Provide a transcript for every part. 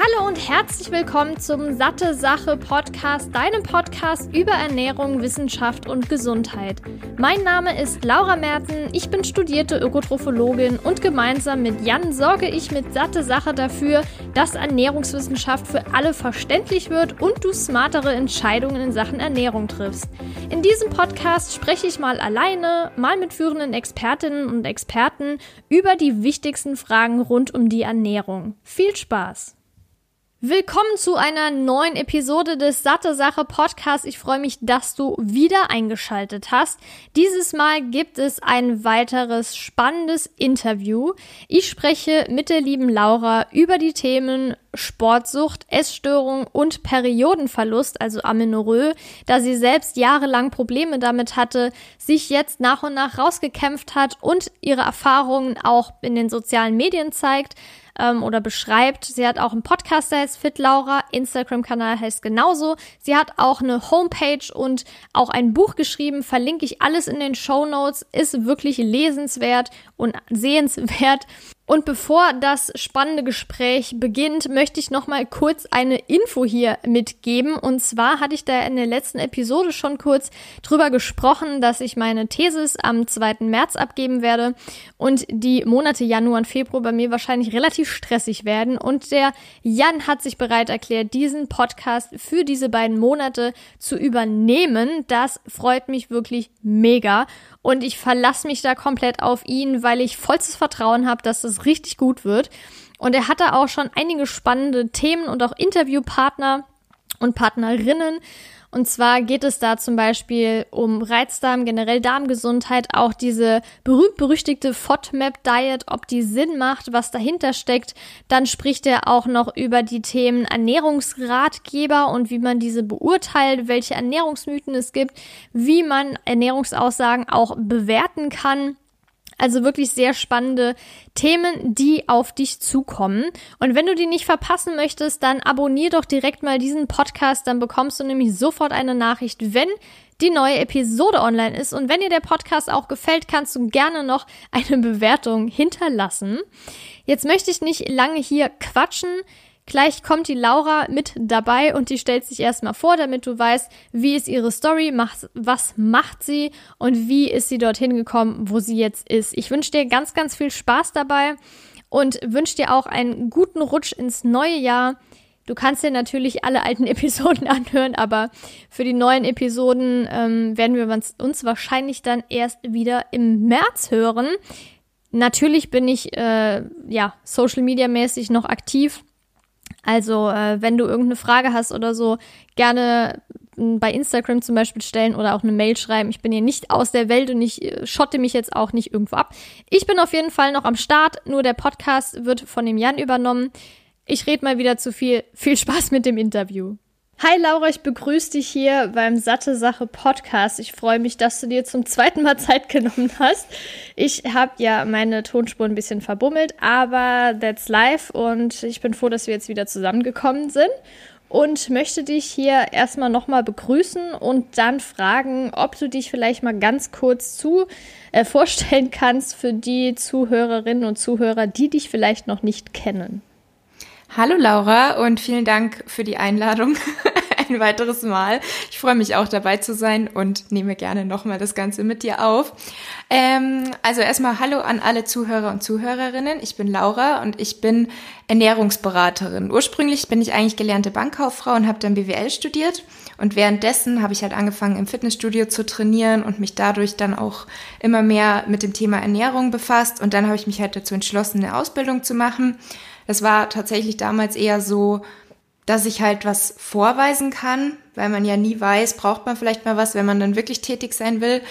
Hallo und herzlich willkommen zum Satte Sache Podcast, deinem Podcast über Ernährung, Wissenschaft und Gesundheit. Mein Name ist Laura Merten, ich bin studierte Ökotrophologin und gemeinsam mit Jan sorge ich mit Satte Sache dafür, dass Ernährungswissenschaft für alle verständlich wird und du smartere Entscheidungen in Sachen Ernährung triffst. In diesem Podcast spreche ich mal alleine, mal mit führenden Expertinnen und Experten über die wichtigsten Fragen rund um die Ernährung. Viel Spaß! Willkommen zu einer neuen Episode des Satte Sache Podcasts. Ich freue mich, dass du wieder eingeschaltet hast. Dieses Mal gibt es ein weiteres spannendes Interview. Ich spreche mit der lieben Laura über die Themen Sportsucht, Essstörung und Periodenverlust, also Amenorrhoe, da sie selbst jahrelang Probleme damit hatte, sich jetzt nach und nach rausgekämpft hat und ihre Erfahrungen auch in den sozialen Medien zeigt ähm, oder beschreibt. Sie hat auch einen Podcast, der heißt Fit Laura, Instagram-Kanal heißt genauso. Sie hat auch eine Homepage und auch ein Buch geschrieben, verlinke ich alles in den Show Notes, ist wirklich lesenswert und sehenswert. Und bevor das spannende Gespräch beginnt, möchte ich noch mal kurz eine Info hier mitgeben. Und zwar hatte ich da in der letzten Episode schon kurz drüber gesprochen, dass ich meine Thesis am 2. März abgeben werde und die Monate Januar und Februar bei mir wahrscheinlich relativ stressig werden. Und der Jan hat sich bereit erklärt, diesen Podcast für diese beiden Monate zu übernehmen. Das freut mich wirklich mega. Und ich verlasse mich da komplett auf ihn, weil ich vollstes Vertrauen habe, dass das richtig gut wird. Und er hatte auch schon einige spannende Themen und auch Interviewpartner und Partnerinnen. Und zwar geht es da zum Beispiel um Reizdarm, generell Darmgesundheit, auch diese berühmt-berüchtigte FODMAP-Diet, ob die Sinn macht, was dahinter steckt. Dann spricht er auch noch über die Themen Ernährungsratgeber und wie man diese beurteilt, welche Ernährungsmythen es gibt, wie man Ernährungsaussagen auch bewerten kann. Also wirklich sehr spannende Themen, die auf dich zukommen. Und wenn du die nicht verpassen möchtest, dann abonnier doch direkt mal diesen Podcast, dann bekommst du nämlich sofort eine Nachricht, wenn die neue Episode online ist. Und wenn dir der Podcast auch gefällt, kannst du gerne noch eine Bewertung hinterlassen. Jetzt möchte ich nicht lange hier quatschen. Gleich kommt die Laura mit dabei und die stellt sich erstmal vor, damit du weißt, wie ist ihre Story, was macht sie und wie ist sie dorthin gekommen, wo sie jetzt ist. Ich wünsche dir ganz, ganz viel Spaß dabei und wünsche dir auch einen guten Rutsch ins neue Jahr. Du kannst dir natürlich alle alten Episoden anhören, aber für die neuen Episoden ähm, werden wir uns wahrscheinlich dann erst wieder im März hören. Natürlich bin ich äh, ja Social Media mäßig noch aktiv also, äh, wenn du irgendeine Frage hast oder so, gerne hm, bei Instagram zum Beispiel stellen oder auch eine Mail schreiben. Ich bin hier nicht aus der Welt und ich äh, schotte mich jetzt auch nicht irgendwo ab. Ich bin auf jeden Fall noch am Start, nur der Podcast wird von dem Jan übernommen. Ich rede mal wieder zu viel. Viel Spaß mit dem Interview. Hi Laura, ich begrüße dich hier beim Satte Sache Podcast. Ich freue mich, dass du dir zum zweiten Mal Zeit genommen hast. Ich habe ja meine Tonspur ein bisschen verbummelt, aber that's life und ich bin froh, dass wir jetzt wieder zusammengekommen sind und möchte dich hier erstmal nochmal begrüßen und dann fragen, ob du dich vielleicht mal ganz kurz zu äh, vorstellen kannst für die Zuhörerinnen und Zuhörer, die dich vielleicht noch nicht kennen. Hallo Laura und vielen Dank für die Einladung ein weiteres Mal. Ich freue mich auch dabei zu sein und nehme gerne nochmal das Ganze mit dir auf. Ähm, also erstmal Hallo an alle Zuhörer und Zuhörerinnen. Ich bin Laura und ich bin Ernährungsberaterin. Ursprünglich bin ich eigentlich gelernte Bankkauffrau und habe dann BWL studiert. Und währenddessen habe ich halt angefangen, im Fitnessstudio zu trainieren und mich dadurch dann auch immer mehr mit dem Thema Ernährung befasst. Und dann habe ich mich halt dazu entschlossen, eine Ausbildung zu machen es war tatsächlich damals eher so, dass ich halt was vorweisen kann, weil man ja nie weiß, braucht man vielleicht mal was, wenn man dann wirklich tätig sein will.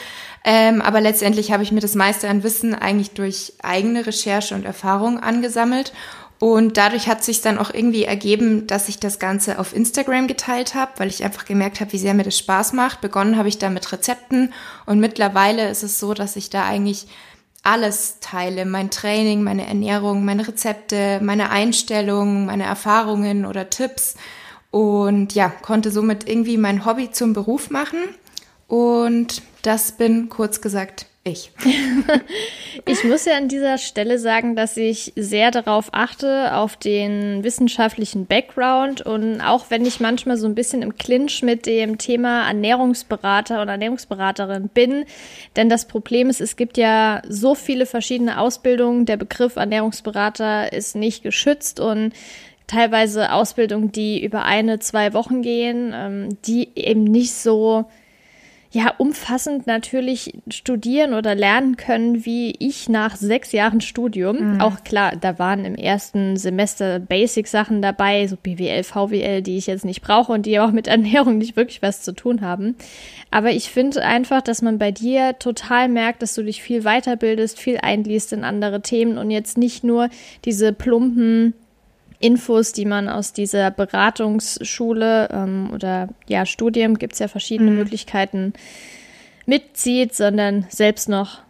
Ähm, aber letztendlich habe ich mir das meiste an Wissen eigentlich durch eigene Recherche und Erfahrung angesammelt. Und dadurch hat sich dann auch irgendwie ergeben, dass ich das Ganze auf Instagram geteilt habe, weil ich einfach gemerkt habe, wie sehr mir das Spaß macht. Begonnen habe ich da mit Rezepten und mittlerweile ist es so, dass ich da eigentlich alles teile, mein Training, meine Ernährung, meine Rezepte, meine Einstellungen, meine Erfahrungen oder Tipps. Und ja, konnte somit irgendwie mein Hobby zum Beruf machen. Und das bin kurz gesagt ich. ich muss ja an dieser Stelle sagen, dass ich sehr darauf achte, auf den wissenschaftlichen Background und auch wenn ich manchmal so ein bisschen im Clinch mit dem Thema Ernährungsberater und Ernährungsberaterin bin, denn das Problem ist, es gibt ja so viele verschiedene Ausbildungen, der Begriff Ernährungsberater ist nicht geschützt und teilweise Ausbildungen, die über eine, zwei Wochen gehen, ähm, die eben nicht so ja umfassend natürlich studieren oder lernen können, wie ich nach sechs Jahren Studium. Mhm. Auch klar, da waren im ersten Semester Basic-Sachen dabei, so BWL, VWL, die ich jetzt nicht brauche und die auch mit Ernährung nicht wirklich was zu tun haben. Aber ich finde einfach, dass man bei dir total merkt, dass du dich viel weiterbildest, viel einliest in andere Themen und jetzt nicht nur diese plumpen Infos, die man aus dieser Beratungsschule ähm, oder ja, Studium, gibt es ja verschiedene mhm. Möglichkeiten, mitzieht, sondern selbst noch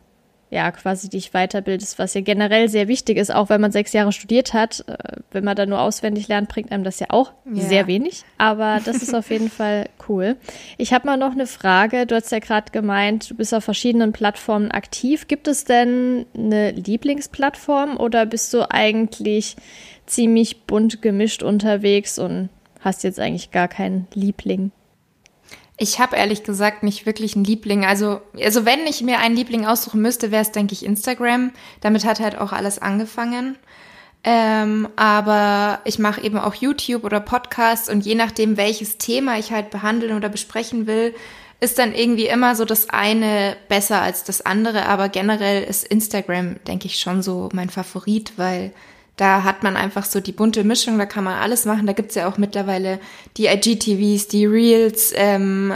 ja, quasi dich weiterbildest, was ja generell sehr wichtig ist, auch wenn man sechs Jahre studiert hat. Äh, wenn man da nur auswendig lernt, bringt einem das ja auch ja. sehr wenig. Aber das ist auf jeden Fall cool. Ich habe mal noch eine Frage. Du hast ja gerade gemeint, du bist auf verschiedenen Plattformen aktiv. Gibt es denn eine Lieblingsplattform oder bist du eigentlich ziemlich bunt gemischt unterwegs und hast jetzt eigentlich gar keinen Liebling? Ich habe ehrlich gesagt nicht wirklich einen Liebling. Also, also wenn ich mir einen Liebling aussuchen müsste, wäre es, denke ich, Instagram. Damit hat halt auch alles angefangen. Ähm, aber ich mache eben auch YouTube oder Podcasts und je nachdem, welches Thema ich halt behandeln oder besprechen will, ist dann irgendwie immer so das eine besser als das andere. Aber generell ist Instagram, denke ich, schon so mein Favorit, weil da hat man einfach so die bunte Mischung, da kann man alles machen. Da gibt's ja auch mittlerweile die IGTVs, die Reels, ähm,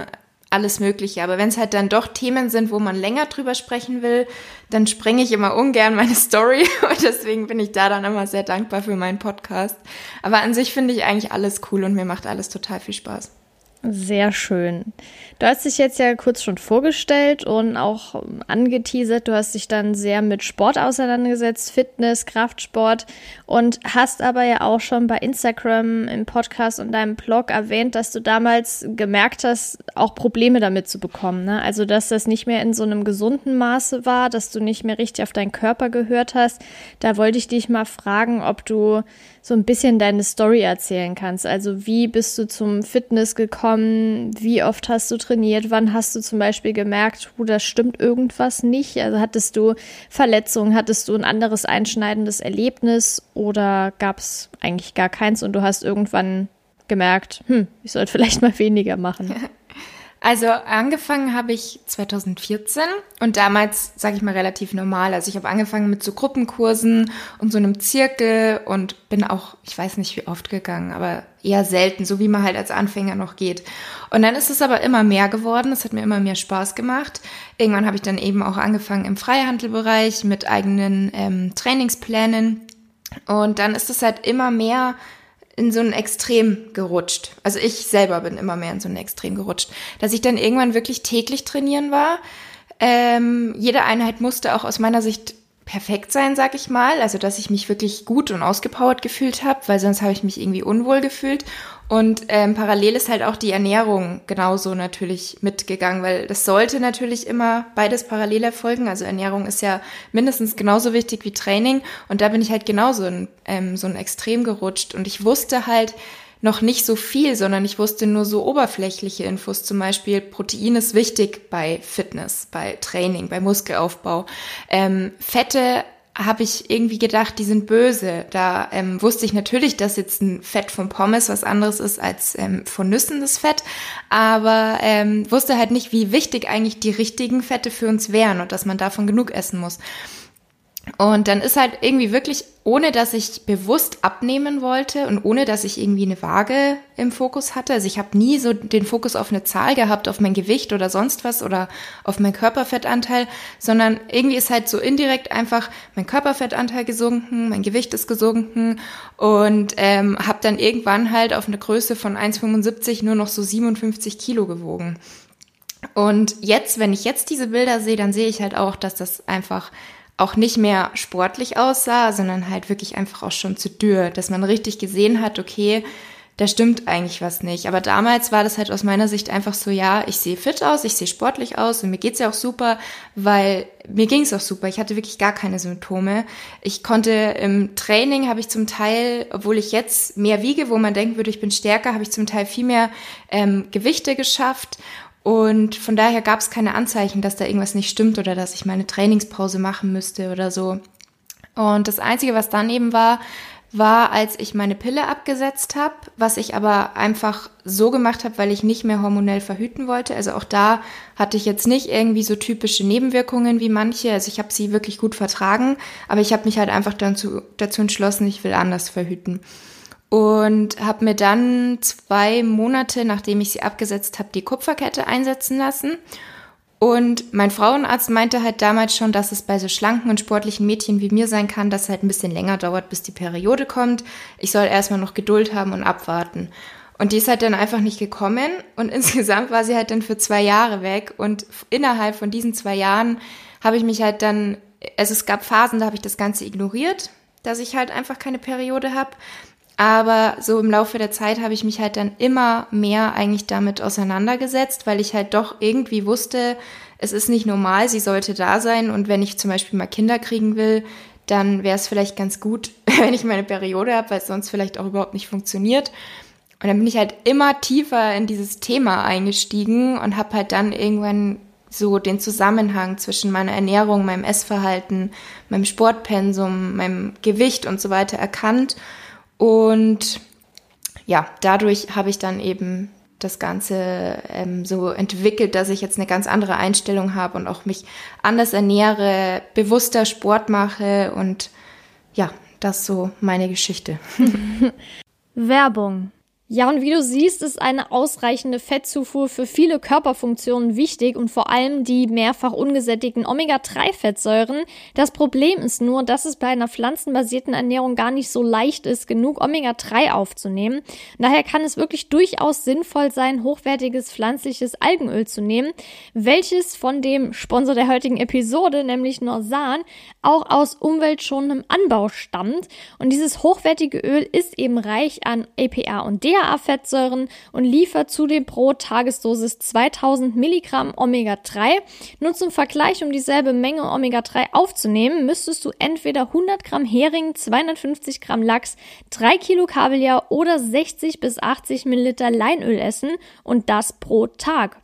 alles Mögliche. Aber wenn es halt dann doch Themen sind, wo man länger drüber sprechen will, dann sprenge ich immer ungern meine Story. Und deswegen bin ich da dann immer sehr dankbar für meinen Podcast. Aber an sich finde ich eigentlich alles cool und mir macht alles total viel Spaß. Sehr schön. Du hast dich jetzt ja kurz schon vorgestellt und auch angeteasert. Du hast dich dann sehr mit Sport auseinandergesetzt, Fitness, Kraftsport und hast aber ja auch schon bei Instagram im Podcast und deinem Blog erwähnt, dass du damals gemerkt hast, auch Probleme damit zu bekommen. Ne? Also, dass das nicht mehr in so einem gesunden Maße war, dass du nicht mehr richtig auf deinen Körper gehört hast. Da wollte ich dich mal fragen, ob du so ein bisschen deine Story erzählen kannst. Also wie bist du zum Fitness gekommen? Wie oft hast du trainiert? Wann hast du zum Beispiel gemerkt, oh, da stimmt irgendwas nicht? Also hattest du Verletzungen? Hattest du ein anderes einschneidendes Erlebnis? Oder gab es eigentlich gar keins und du hast irgendwann gemerkt, hm, ich sollte vielleicht mal weniger machen? Also angefangen habe ich 2014 und damals, sage ich mal, relativ normal. Also ich habe angefangen mit so Gruppenkursen und so einem Zirkel und bin auch, ich weiß nicht wie oft gegangen, aber eher selten, so wie man halt als Anfänger noch geht. Und dann ist es aber immer mehr geworden. Es hat mir immer mehr Spaß gemacht. Irgendwann habe ich dann eben auch angefangen im Freihandelbereich mit eigenen ähm, Trainingsplänen. Und dann ist es halt immer mehr in so ein Extrem gerutscht. Also ich selber bin immer mehr in so ein Extrem gerutscht, dass ich dann irgendwann wirklich täglich trainieren war. Ähm, jede Einheit musste auch aus meiner Sicht perfekt sein, sag ich mal. Also, dass ich mich wirklich gut und ausgepowert gefühlt habe, weil sonst habe ich mich irgendwie unwohl gefühlt. Und ähm, parallel ist halt auch die Ernährung genauso natürlich mitgegangen, weil das sollte natürlich immer beides parallel erfolgen. Also Ernährung ist ja mindestens genauso wichtig wie Training. Und da bin ich halt genauso in ähm, so ein Extrem gerutscht. Und ich wusste halt, noch nicht so viel, sondern ich wusste nur so oberflächliche Infos. Zum Beispiel Protein ist wichtig bei Fitness, bei Training, bei Muskelaufbau. Ähm, Fette habe ich irgendwie gedacht, die sind böse. Da ähm, wusste ich natürlich, dass jetzt ein Fett von Pommes was anderes ist als ähm, von Nüssen das Fett, aber ähm, wusste halt nicht, wie wichtig eigentlich die richtigen Fette für uns wären und dass man davon genug essen muss. Und dann ist halt irgendwie wirklich, ohne dass ich bewusst abnehmen wollte und ohne dass ich irgendwie eine Waage im Fokus hatte. Also ich habe nie so den Fokus auf eine Zahl gehabt, auf mein Gewicht oder sonst was oder auf meinen Körperfettanteil, sondern irgendwie ist halt so indirekt einfach mein Körperfettanteil gesunken, mein Gewicht ist gesunken und ähm, habe dann irgendwann halt auf eine Größe von 1,75 nur noch so 57 Kilo gewogen. Und jetzt, wenn ich jetzt diese Bilder sehe, dann sehe ich halt auch, dass das einfach auch nicht mehr sportlich aussah, sondern halt wirklich einfach auch schon zu dürr, dass man richtig gesehen hat, okay, da stimmt eigentlich was nicht. Aber damals war das halt aus meiner Sicht einfach so, ja, ich sehe fit aus, ich sehe sportlich aus und mir geht's ja auch super, weil mir ging's auch super. Ich hatte wirklich gar keine Symptome. Ich konnte im Training habe ich zum Teil, obwohl ich jetzt mehr wiege, wo man denken würde, ich bin stärker, habe ich zum Teil viel mehr ähm, Gewichte geschafft und von daher gab es keine Anzeichen, dass da irgendwas nicht stimmt oder dass ich mal eine Trainingspause machen müsste oder so. Und das Einzige, was dann eben war, war, als ich meine Pille abgesetzt habe, was ich aber einfach so gemacht habe, weil ich nicht mehr hormonell verhüten wollte. Also auch da hatte ich jetzt nicht irgendwie so typische Nebenwirkungen wie manche. Also ich habe sie wirklich gut vertragen, aber ich habe mich halt einfach dazu, dazu entschlossen, ich will anders verhüten. Und habe mir dann zwei Monate, nachdem ich sie abgesetzt habe, die Kupferkette einsetzen lassen und mein Frauenarzt meinte halt damals schon, dass es bei so schlanken und sportlichen Mädchen wie mir sein kann, dass es halt ein bisschen länger dauert, bis die Periode kommt. Ich soll erstmal noch Geduld haben und abwarten. Und die ist halt dann einfach nicht gekommen und insgesamt war sie halt dann für zwei Jahre weg und innerhalb von diesen zwei Jahren habe ich mich halt dann, also es gab Phasen, da habe ich das Ganze ignoriert, dass ich halt einfach keine Periode habe. Aber so im Laufe der Zeit habe ich mich halt dann immer mehr eigentlich damit auseinandergesetzt, weil ich halt doch irgendwie wusste, es ist nicht normal, sie sollte da sein. Und wenn ich zum Beispiel mal Kinder kriegen will, dann wäre es vielleicht ganz gut, wenn ich meine Periode habe, weil es sonst vielleicht auch überhaupt nicht funktioniert. Und dann bin ich halt immer tiefer in dieses Thema eingestiegen und habe halt dann irgendwann so den Zusammenhang zwischen meiner Ernährung, meinem Essverhalten, meinem Sportpensum, meinem Gewicht und so weiter erkannt und ja, dadurch habe ich dann eben das Ganze ähm, so entwickelt, dass ich jetzt eine ganz andere Einstellung habe und auch mich anders ernähre, bewusster Sport mache und ja, das ist so meine Geschichte. Werbung ja, und wie du siehst, ist eine ausreichende Fettzufuhr für viele Körperfunktionen wichtig und vor allem die mehrfach ungesättigten Omega-3-Fettsäuren. Das Problem ist nur, dass es bei einer pflanzenbasierten Ernährung gar nicht so leicht ist, genug Omega-3 aufzunehmen. Daher kann es wirklich durchaus sinnvoll sein, hochwertiges pflanzliches Algenöl zu nehmen, welches von dem Sponsor der heutigen Episode, nämlich Norsan, auch aus umweltschonendem Anbau stammt. Und dieses hochwertige Öl ist eben reich an EPA und DHA DHA-Fettsäuren und liefert zudem pro Tagesdosis 2000 Milligramm Omega-3. Nur zum Vergleich, um dieselbe Menge Omega-3 aufzunehmen, müsstest du entweder 100 Gramm Hering, 250 Gramm Lachs, 3 Kilo Kabeljau oder 60 bis 80 Milliliter Leinöl essen und das pro Tag.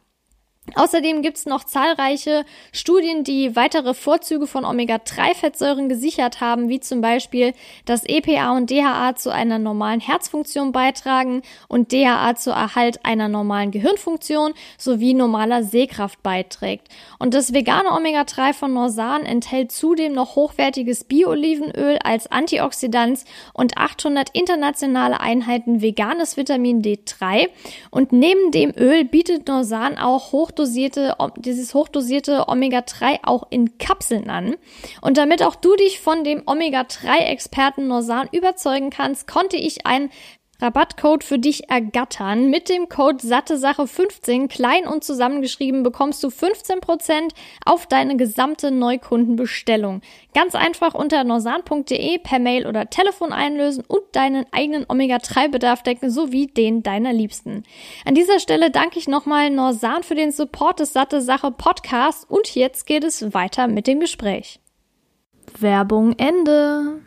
Außerdem gibt es noch zahlreiche Studien, die weitere Vorzüge von Omega-3-Fettsäuren gesichert haben, wie zum Beispiel, dass EPA und DHA zu einer normalen Herzfunktion beitragen und DHA zur Erhalt einer normalen Gehirnfunktion sowie normaler Sehkraft beiträgt. Und das vegane Omega-3 von Norsan enthält zudem noch hochwertiges Bio-Olivenöl als Antioxidant und 800 internationale Einheiten veganes Vitamin D3. Und neben dem Öl bietet Norsan auch hoch hochdosierte, dieses hochdosierte Omega-3 auch in Kapseln an. Und damit auch du dich von dem Omega-3-Experten Norsan überzeugen kannst, konnte ich ein Rabattcode für dich ergattern. Mit dem Code SatteSache15 klein und zusammengeschrieben bekommst du 15% auf deine gesamte Neukundenbestellung. Ganz einfach unter norsan.de per Mail oder Telefon einlösen und deinen eigenen Omega-3-Bedarf decken sowie den deiner Liebsten. An dieser Stelle danke ich nochmal Norsan für den Support des Satte Sache Podcasts und jetzt geht es weiter mit dem Gespräch. Werbung Ende.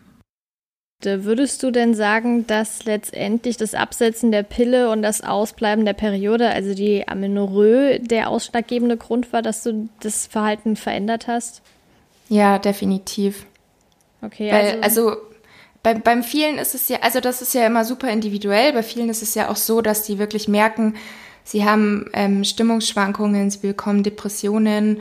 Würdest du denn sagen, dass letztendlich das Absetzen der Pille und das Ausbleiben der Periode, also die Amenorrhoe, der ausschlaggebende Grund war, dass du das Verhalten verändert hast? Ja, definitiv. Okay, Weil, also, also bei, beim vielen ist es ja, also das ist ja immer super individuell. Bei vielen ist es ja auch so, dass die wirklich merken, sie haben ähm, Stimmungsschwankungen, sie bekommen Depressionen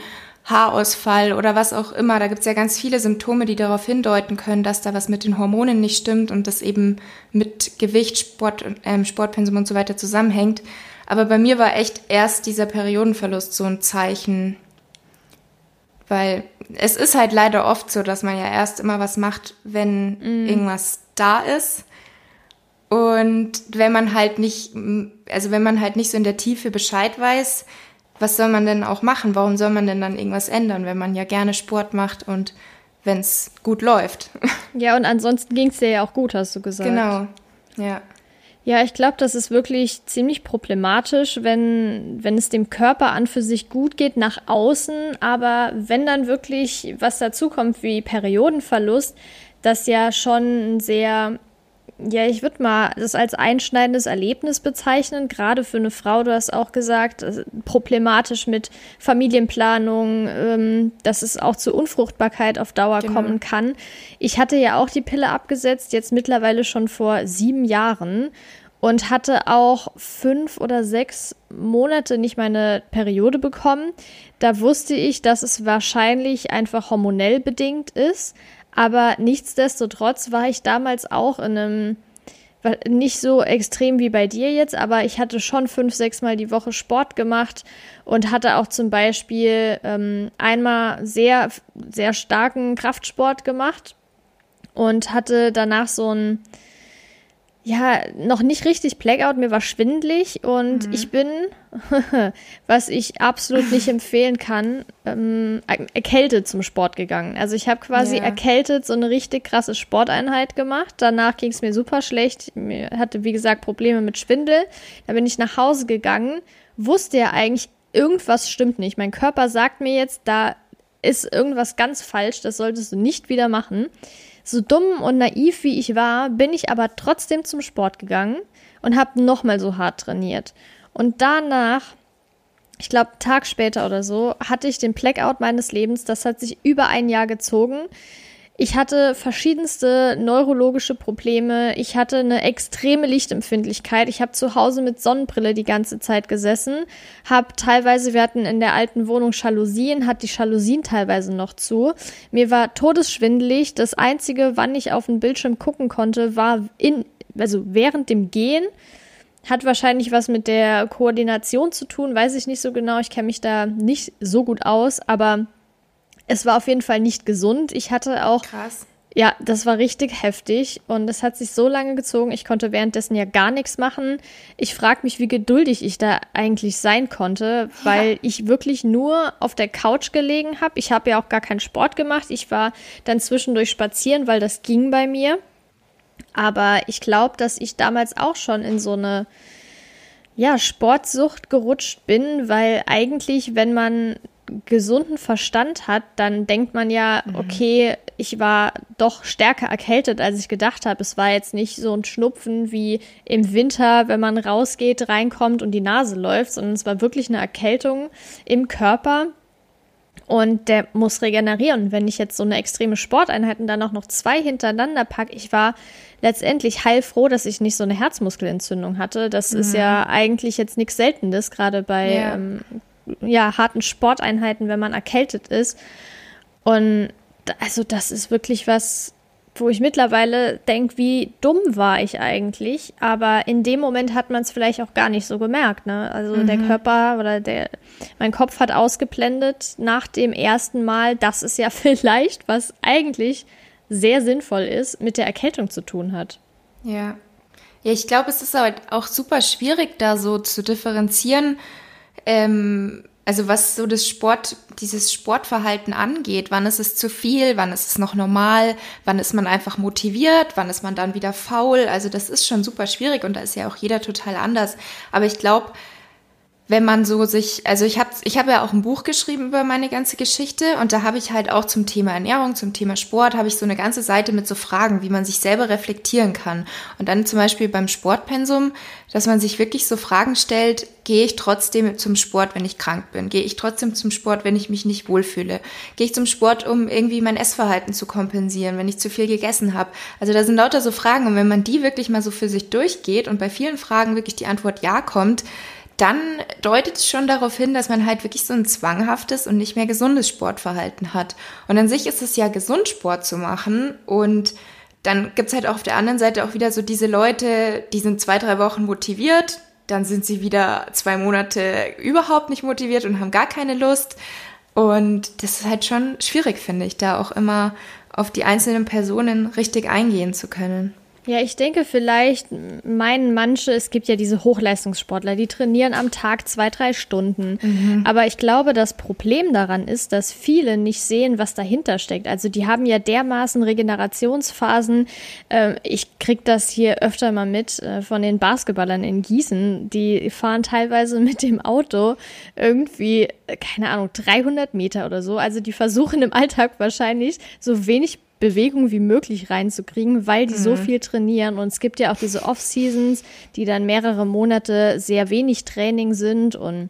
Haarausfall oder was auch immer. Da gibt es ja ganz viele Symptome, die darauf hindeuten können, dass da was mit den Hormonen nicht stimmt und das eben mit Gewicht, Sport, ähm, Sportpensum und so weiter zusammenhängt. Aber bei mir war echt erst dieser Periodenverlust so ein Zeichen. Weil es ist halt leider oft so, dass man ja erst immer was macht, wenn mm. irgendwas da ist. Und wenn man halt nicht, also wenn man halt nicht so in der Tiefe Bescheid weiß, was soll man denn auch machen? Warum soll man denn dann irgendwas ändern, wenn man ja gerne Sport macht und wenn es gut läuft? Ja, und ansonsten ging es dir ja auch gut, hast du gesagt. Genau, ja. Ja, ich glaube, das ist wirklich ziemlich problematisch, wenn, wenn es dem Körper an für sich gut geht nach außen, aber wenn dann wirklich was dazukommt wie Periodenverlust, das ja schon ein sehr ja, ich würde mal das als einschneidendes Erlebnis bezeichnen, gerade für eine Frau, du hast auch gesagt, problematisch mit Familienplanung, ähm, dass es auch zu Unfruchtbarkeit auf Dauer genau. kommen kann. Ich hatte ja auch die Pille abgesetzt, jetzt mittlerweile schon vor sieben Jahren und hatte auch fünf oder sechs Monate nicht meine Periode bekommen. Da wusste ich, dass es wahrscheinlich einfach hormonell bedingt ist. Aber nichtsdestotrotz war ich damals auch in einem, nicht so extrem wie bei dir jetzt, aber ich hatte schon fünf, sechs Mal die Woche Sport gemacht und hatte auch zum Beispiel ähm, einmal sehr, sehr starken Kraftsport gemacht und hatte danach so ein, ja, noch nicht richtig Blackout, mir war schwindlig und mhm. ich bin, was ich absolut nicht empfehlen kann, ähm, erkältet zum Sport gegangen. Also ich habe quasi ja. erkältet so eine richtig krasse Sporteinheit gemacht. Danach ging es mir super schlecht. Ich hatte, wie gesagt, Probleme mit Schwindel. Da bin ich nach Hause gegangen, wusste ja eigentlich, irgendwas stimmt nicht. Mein Körper sagt mir jetzt, da ist irgendwas ganz falsch, das solltest du nicht wieder machen. So dumm und naiv wie ich war, bin ich aber trotzdem zum Sport gegangen und habe nochmal so hart trainiert. Und danach, ich glaube, Tag später oder so, hatte ich den Blackout meines Lebens. Das hat sich über ein Jahr gezogen. Ich hatte verschiedenste neurologische Probleme. Ich hatte eine extreme Lichtempfindlichkeit. Ich habe zu Hause mit Sonnenbrille die ganze Zeit gesessen. Hab teilweise, wir hatten in der alten Wohnung Jalousien, hat die Jalousien teilweise noch zu. Mir war todesschwindelig. Das einzige, wann ich auf den Bildschirm gucken konnte, war in, also während dem Gehen. Hat wahrscheinlich was mit der Koordination zu tun, weiß ich nicht so genau. Ich kenne mich da nicht so gut aus, aber es war auf jeden Fall nicht gesund. Ich hatte auch. Krass. Ja, das war richtig heftig und es hat sich so lange gezogen. Ich konnte währenddessen ja gar nichts machen. Ich frage mich, wie geduldig ich da eigentlich sein konnte, weil ja. ich wirklich nur auf der Couch gelegen habe. Ich habe ja auch gar keinen Sport gemacht. Ich war dann zwischendurch spazieren, weil das ging bei mir. Aber ich glaube, dass ich damals auch schon in so eine ja, Sportsucht gerutscht bin, weil eigentlich, wenn man gesunden Verstand hat, dann denkt man ja, mhm. okay, ich war doch stärker erkältet, als ich gedacht habe. Es war jetzt nicht so ein Schnupfen wie im Winter, wenn man rausgeht, reinkommt und die Nase läuft, sondern es war wirklich eine Erkältung im Körper. Und der muss regenerieren. Wenn ich jetzt so eine extreme Sporteinheit und dann auch noch zwei hintereinander packe, ich war letztendlich heilfroh, dass ich nicht so eine Herzmuskelentzündung hatte. Das mhm. ist ja eigentlich jetzt nichts Seltenes, gerade bei ja. ähm, ja, harten Sporteinheiten, wenn man erkältet ist. Und also das ist wirklich was, wo ich mittlerweile denke, wie dumm war ich eigentlich. Aber in dem Moment hat man es vielleicht auch gar nicht so gemerkt. Ne? Also mhm. der Körper oder der, mein Kopf hat ausgeblendet nach dem ersten Mal, dass es ja vielleicht, was eigentlich sehr sinnvoll ist, mit der Erkältung zu tun hat. Ja. Ja, ich glaube, es ist halt auch super schwierig, da so zu differenzieren, ähm, also was so das Sport, dieses Sportverhalten angeht, wann ist es zu viel, wann ist es noch normal, wann ist man einfach motiviert, wann ist man dann wieder faul. Also das ist schon super schwierig und da ist ja auch jeder total anders. Aber ich glaube, wenn man so sich, also ich habe ich hab ja auch ein Buch geschrieben über meine ganze Geschichte und da habe ich halt auch zum Thema Ernährung, zum Thema Sport, habe ich so eine ganze Seite mit so Fragen, wie man sich selber reflektieren kann. Und dann zum Beispiel beim Sportpensum, dass man sich wirklich so Fragen stellt, gehe ich trotzdem zum Sport, wenn ich krank bin? Gehe ich trotzdem zum Sport, wenn ich mich nicht wohlfühle? Gehe ich zum Sport, um irgendwie mein Essverhalten zu kompensieren, wenn ich zu viel gegessen habe? Also da sind lauter so Fragen und wenn man die wirklich mal so für sich durchgeht und bei vielen Fragen wirklich die Antwort ja kommt, dann deutet es schon darauf hin, dass man halt wirklich so ein zwanghaftes und nicht mehr gesundes Sportverhalten hat. Und an sich ist es ja gesund, Sport zu machen. Und dann gibt's halt auch auf der anderen Seite auch wieder so diese Leute, die sind zwei, drei Wochen motiviert, dann sind sie wieder zwei Monate überhaupt nicht motiviert und haben gar keine Lust. Und das ist halt schon schwierig, finde ich, da auch immer auf die einzelnen Personen richtig eingehen zu können. Ja, ich denke vielleicht meinen manche, es gibt ja diese Hochleistungssportler, die trainieren am Tag zwei, drei Stunden. Mhm. Aber ich glaube, das Problem daran ist, dass viele nicht sehen, was dahinter steckt. Also die haben ja dermaßen Regenerationsphasen. Äh, ich krieg das hier öfter mal mit äh, von den Basketballern in Gießen. Die fahren teilweise mit dem Auto irgendwie, keine Ahnung, 300 Meter oder so. Also die versuchen im Alltag wahrscheinlich so wenig Bewegung wie möglich reinzukriegen, weil die mhm. so viel trainieren. Und es gibt ja auch diese Off-Seasons, die dann mehrere Monate sehr wenig Training sind und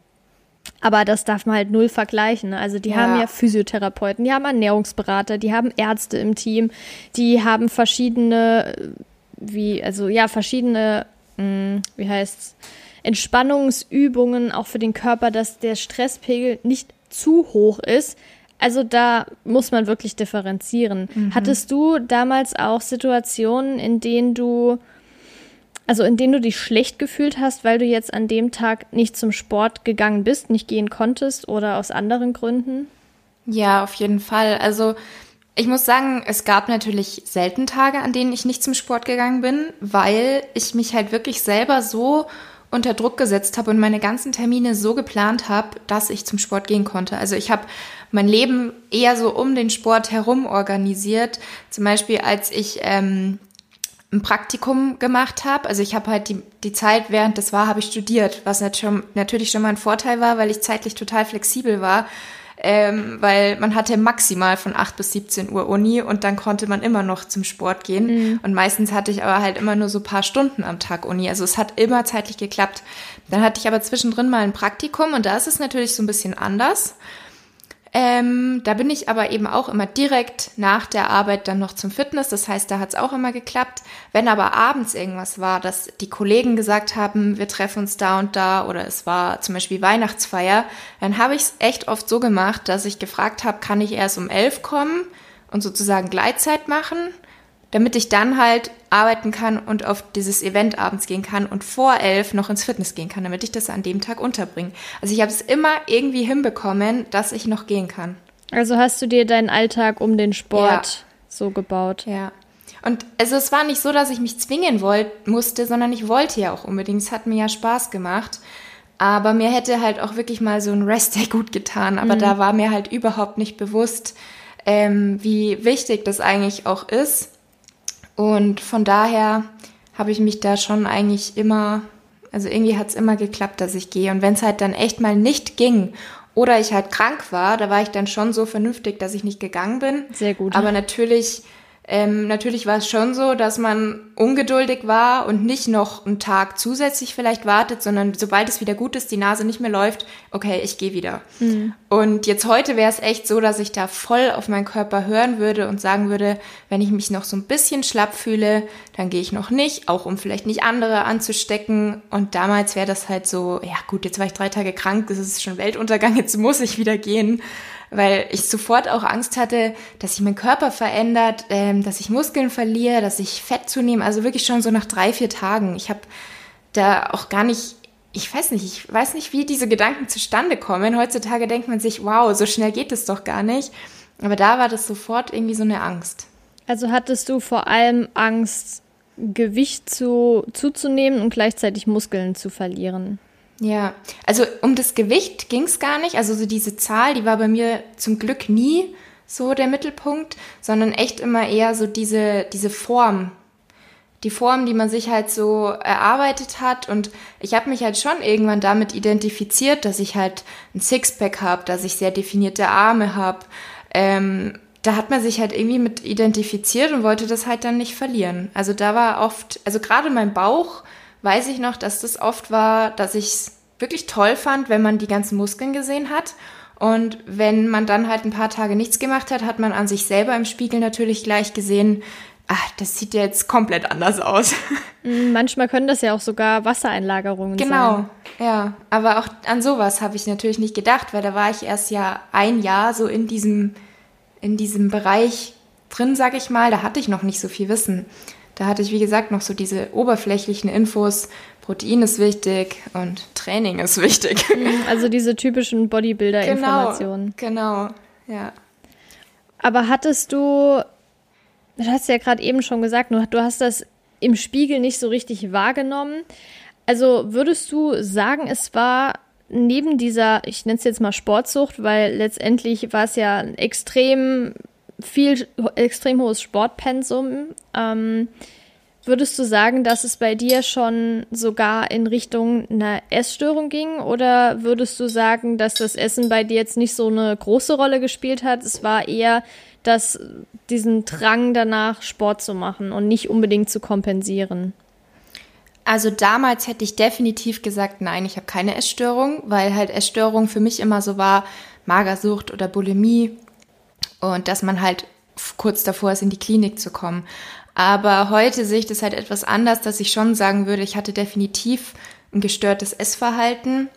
aber das darf man halt null vergleichen. Also die ja. haben ja Physiotherapeuten, die haben Ernährungsberater, die haben Ärzte im Team, die haben verschiedene, wie, also ja, verschiedene, mh, hm, wie heißt's, Entspannungsübungen auch für den Körper, dass der Stresspegel nicht zu hoch ist, also da muss man wirklich differenzieren. Mhm. Hattest du damals auch Situationen, in denen du, also in denen du dich schlecht gefühlt hast, weil du jetzt an dem Tag nicht zum Sport gegangen bist, nicht gehen konntest oder aus anderen Gründen? Ja, auf jeden Fall. Also ich muss sagen, es gab natürlich selten Tage, an denen ich nicht zum Sport gegangen bin, weil ich mich halt wirklich selber so unter Druck gesetzt habe und meine ganzen Termine so geplant habe, dass ich zum Sport gehen konnte. Also ich habe mein Leben eher so um den Sport herum organisiert. Zum Beispiel, als ich ähm, ein Praktikum gemacht habe. Also ich habe halt die, die Zeit, während das war, habe ich studiert, was natürlich schon mal ein Vorteil war, weil ich zeitlich total flexibel war ähm, weil man hatte maximal von 8 bis 17 Uhr Uni und dann konnte man immer noch zum Sport gehen. Mhm. Und meistens hatte ich aber halt immer nur so paar Stunden am Tag Uni. Also es hat immer zeitlich geklappt. Dann hatte ich aber zwischendrin mal ein Praktikum und da ist es natürlich so ein bisschen anders. Ähm, da bin ich aber eben auch immer direkt nach der Arbeit dann noch zum Fitness. Das heißt, da hat es auch immer geklappt. Wenn aber abends irgendwas war, dass die Kollegen gesagt haben, wir treffen uns da und da oder es war zum Beispiel Weihnachtsfeier, dann habe ich es echt oft so gemacht, dass ich gefragt habe, kann ich erst um elf kommen und sozusagen Gleitzeit machen damit ich dann halt arbeiten kann und auf dieses Event abends gehen kann und vor elf noch ins Fitness gehen kann, damit ich das an dem Tag unterbringe. Also ich habe es immer irgendwie hinbekommen, dass ich noch gehen kann. Also hast du dir deinen Alltag um den Sport ja. so gebaut? Ja. Und also es war nicht so, dass ich mich zwingen wollt, musste, sondern ich wollte ja auch unbedingt. Es hat mir ja Spaß gemacht. Aber mir hätte halt auch wirklich mal so ein Rest-Day gut getan. Aber mhm. da war mir halt überhaupt nicht bewusst, ähm, wie wichtig das eigentlich auch ist und von daher habe ich mich da schon eigentlich immer, also irgendwie hat es immer geklappt, dass ich gehe. Und wenn es halt dann echt mal nicht ging oder ich halt krank war, da war ich dann schon so vernünftig, dass ich nicht gegangen bin. Sehr gut. Aber natürlich ähm, natürlich war es schon so, dass man ungeduldig war und nicht noch einen Tag zusätzlich vielleicht wartet, sondern sobald es wieder gut ist, die Nase nicht mehr läuft, okay, ich gehe wieder. Mhm. Und jetzt heute wäre es echt so, dass ich da voll auf meinen Körper hören würde und sagen würde, wenn ich mich noch so ein bisschen schlapp fühle, dann gehe ich noch nicht, auch um vielleicht nicht andere anzustecken. Und damals wäre das halt so, ja gut, jetzt war ich drei Tage krank, das ist schon Weltuntergang, jetzt muss ich wieder gehen weil ich sofort auch Angst hatte, dass sich mein Körper verändert, ähm, dass ich Muskeln verliere, dass ich Fett zunehme. Also wirklich schon so nach drei, vier Tagen. Ich habe da auch gar nicht, ich weiß nicht, ich weiß nicht, wie diese Gedanken zustande kommen. Heutzutage denkt man sich, wow, so schnell geht es doch gar nicht. Aber da war das sofort irgendwie so eine Angst. Also hattest du vor allem Angst, Gewicht zu, zuzunehmen und gleichzeitig Muskeln zu verlieren? Ja, also um das Gewicht ging es gar nicht. Also so diese Zahl, die war bei mir zum Glück nie so der Mittelpunkt, sondern echt immer eher so diese, diese Form. Die Form, die man sich halt so erarbeitet hat. Und ich habe mich halt schon irgendwann damit identifiziert, dass ich halt ein Sixpack habe, dass ich sehr definierte Arme habe. Ähm, da hat man sich halt irgendwie mit identifiziert und wollte das halt dann nicht verlieren. Also da war oft, also gerade mein Bauch weiß ich noch, dass das oft war, dass ich es wirklich toll fand, wenn man die ganzen Muskeln gesehen hat. Und wenn man dann halt ein paar Tage nichts gemacht hat, hat man an sich selber im Spiegel natürlich gleich gesehen, ach, das sieht ja jetzt komplett anders aus. Mm, manchmal können das ja auch sogar Wassereinlagerungen genau, sein. Genau, ja. Aber auch an sowas habe ich natürlich nicht gedacht, weil da war ich erst ja ein Jahr so in diesem, in diesem Bereich drin, sag ich mal. Da hatte ich noch nicht so viel Wissen. Da hatte ich, wie gesagt, noch so diese oberflächlichen Infos. Protein ist wichtig und Training ist wichtig. Mhm, also diese typischen Bodybuilder-Informationen. Genau, genau, ja. Aber hattest du, du hast ja gerade eben schon gesagt, du hast das im Spiegel nicht so richtig wahrgenommen. Also würdest du sagen, es war neben dieser, ich nenne es jetzt mal Sportsucht, weil letztendlich war es ja ein extrem viel, extrem hohes Sportpensum. Ähm, Würdest du sagen, dass es bei dir schon sogar in Richtung einer Essstörung ging? Oder würdest du sagen, dass das Essen bei dir jetzt nicht so eine große Rolle gespielt hat? Es war eher dass diesen Drang danach, Sport zu machen und nicht unbedingt zu kompensieren? Also damals hätte ich definitiv gesagt, nein, ich habe keine Essstörung, weil halt Essstörung für mich immer so war, Magersucht oder Bulimie und dass man halt kurz davor ist, in die Klinik zu kommen. Aber heute sehe ich das halt etwas anders, dass ich schon sagen würde, ich hatte definitiv ein gestörtes Essverhalten.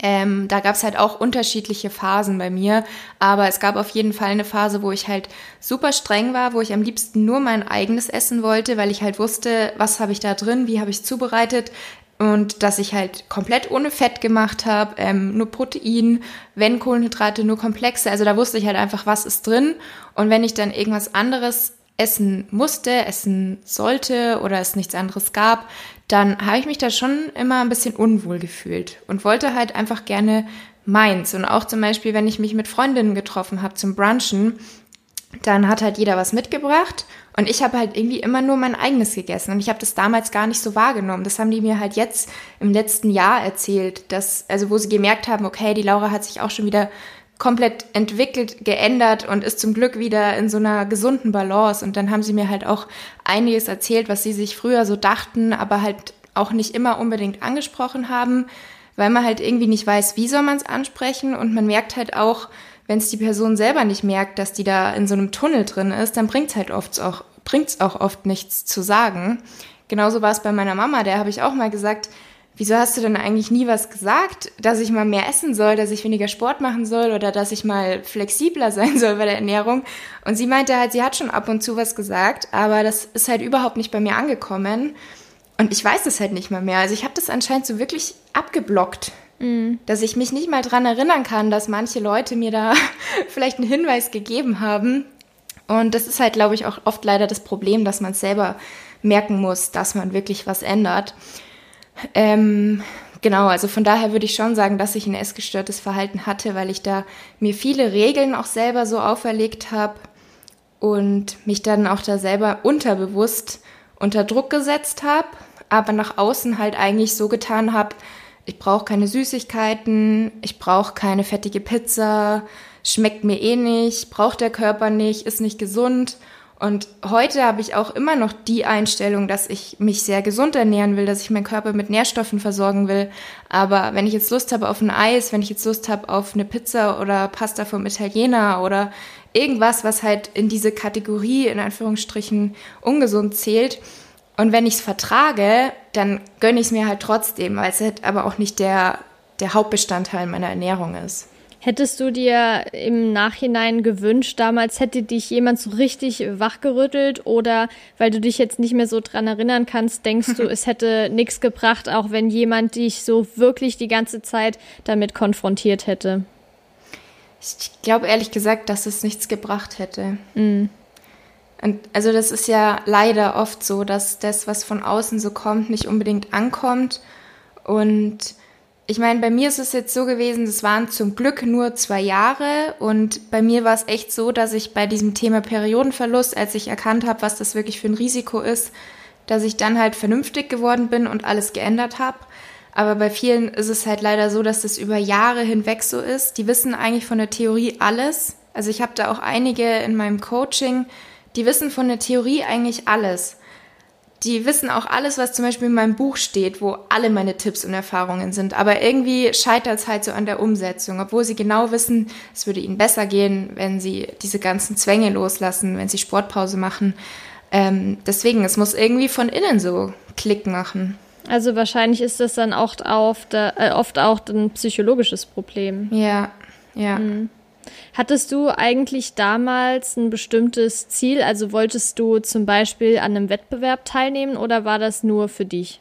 Ähm, da gab es halt auch unterschiedliche Phasen bei mir, aber es gab auf jeden Fall eine Phase, wo ich halt super streng war, wo ich am liebsten nur mein eigenes essen wollte, weil ich halt wusste, was habe ich da drin, wie habe ich zubereitet und dass ich halt komplett ohne Fett gemacht habe, ähm, nur Protein, wenn Kohlenhydrate, nur Komplexe. Also da wusste ich halt einfach, was ist drin und wenn ich dann irgendwas anderes essen musste, essen sollte oder es nichts anderes gab, dann habe ich mich da schon immer ein bisschen unwohl gefühlt und wollte halt einfach gerne meins. Und auch zum Beispiel, wenn ich mich mit Freundinnen getroffen habe zum Brunchen, dann hat halt jeder was mitgebracht und ich habe halt irgendwie immer nur mein eigenes gegessen und ich habe das damals gar nicht so wahrgenommen. Das haben die mir halt jetzt im letzten Jahr erzählt, dass also wo sie gemerkt haben, okay, die Laura hat sich auch schon wieder komplett entwickelt, geändert und ist zum Glück wieder in so einer gesunden Balance. Und dann haben sie mir halt auch einiges erzählt, was sie sich früher so dachten, aber halt auch nicht immer unbedingt angesprochen haben, weil man halt irgendwie nicht weiß, wie soll man es ansprechen. Und man merkt halt auch, wenn es die Person selber nicht merkt, dass die da in so einem Tunnel drin ist, dann bringt es halt oft auch, bringt's auch oft nichts zu sagen. Genauso war es bei meiner Mama, der habe ich auch mal gesagt, wieso hast du denn eigentlich nie was gesagt, dass ich mal mehr essen soll, dass ich weniger Sport machen soll oder dass ich mal flexibler sein soll bei der Ernährung? Und sie meinte halt, sie hat schon ab und zu was gesagt, aber das ist halt überhaupt nicht bei mir angekommen. Und ich weiß es halt nicht mal mehr. Also ich habe das anscheinend so wirklich abgeblockt, mhm. dass ich mich nicht mal dran erinnern kann, dass manche Leute mir da vielleicht einen Hinweis gegeben haben. Und das ist halt, glaube ich, auch oft leider das Problem, dass man selber merken muss, dass man wirklich was ändert. Ähm, genau, also von daher würde ich schon sagen, dass ich ein essgestörtes Verhalten hatte, weil ich da mir viele Regeln auch selber so auferlegt habe und mich dann auch da selber unterbewusst unter Druck gesetzt habe, aber nach außen halt eigentlich so getan habe, ich brauche keine Süßigkeiten, ich brauche keine fettige Pizza, schmeckt mir eh nicht, braucht der Körper nicht, ist nicht gesund und heute habe ich auch immer noch die Einstellung, dass ich mich sehr gesund ernähren will, dass ich meinen Körper mit Nährstoffen versorgen will. Aber wenn ich jetzt Lust habe auf ein Eis, wenn ich jetzt Lust habe auf eine Pizza oder Pasta vom Italiener oder irgendwas, was halt in diese Kategorie in Anführungsstrichen ungesund zählt, und wenn ich es vertrage, dann gönne ich es mir halt trotzdem, weil es halt aber auch nicht der, der Hauptbestandteil meiner Ernährung ist. Hättest du dir im Nachhinein gewünscht, damals hätte dich jemand so richtig wachgerüttelt oder weil du dich jetzt nicht mehr so dran erinnern kannst, denkst du, es hätte nichts gebracht, auch wenn jemand dich so wirklich die ganze Zeit damit konfrontiert hätte? Ich glaube ehrlich gesagt, dass es nichts gebracht hätte. Mm. Und also das ist ja leider oft so, dass das, was von außen so kommt, nicht unbedingt ankommt und ich meine, bei mir ist es jetzt so gewesen, das waren zum Glück nur zwei Jahre und bei mir war es echt so, dass ich bei diesem Thema Periodenverlust, als ich erkannt habe, was das wirklich für ein Risiko ist, dass ich dann halt vernünftig geworden bin und alles geändert habe. Aber bei vielen ist es halt leider so, dass das über Jahre hinweg so ist. Die wissen eigentlich von der Theorie alles. Also ich habe da auch einige in meinem Coaching, die wissen von der Theorie eigentlich alles die wissen auch alles, was zum Beispiel in meinem Buch steht, wo alle meine Tipps und Erfahrungen sind. Aber irgendwie scheitert es halt so an der Umsetzung, obwohl sie genau wissen, es würde ihnen besser gehen, wenn sie diese ganzen Zwänge loslassen, wenn sie Sportpause machen. Ähm, deswegen, es muss irgendwie von innen so Klick machen. Also wahrscheinlich ist das dann auch oft, äh, oft auch ein psychologisches Problem. Ja, ja. Mhm. Hattest du eigentlich damals ein bestimmtes Ziel? Also wolltest du zum Beispiel an einem Wettbewerb teilnehmen oder war das nur für dich?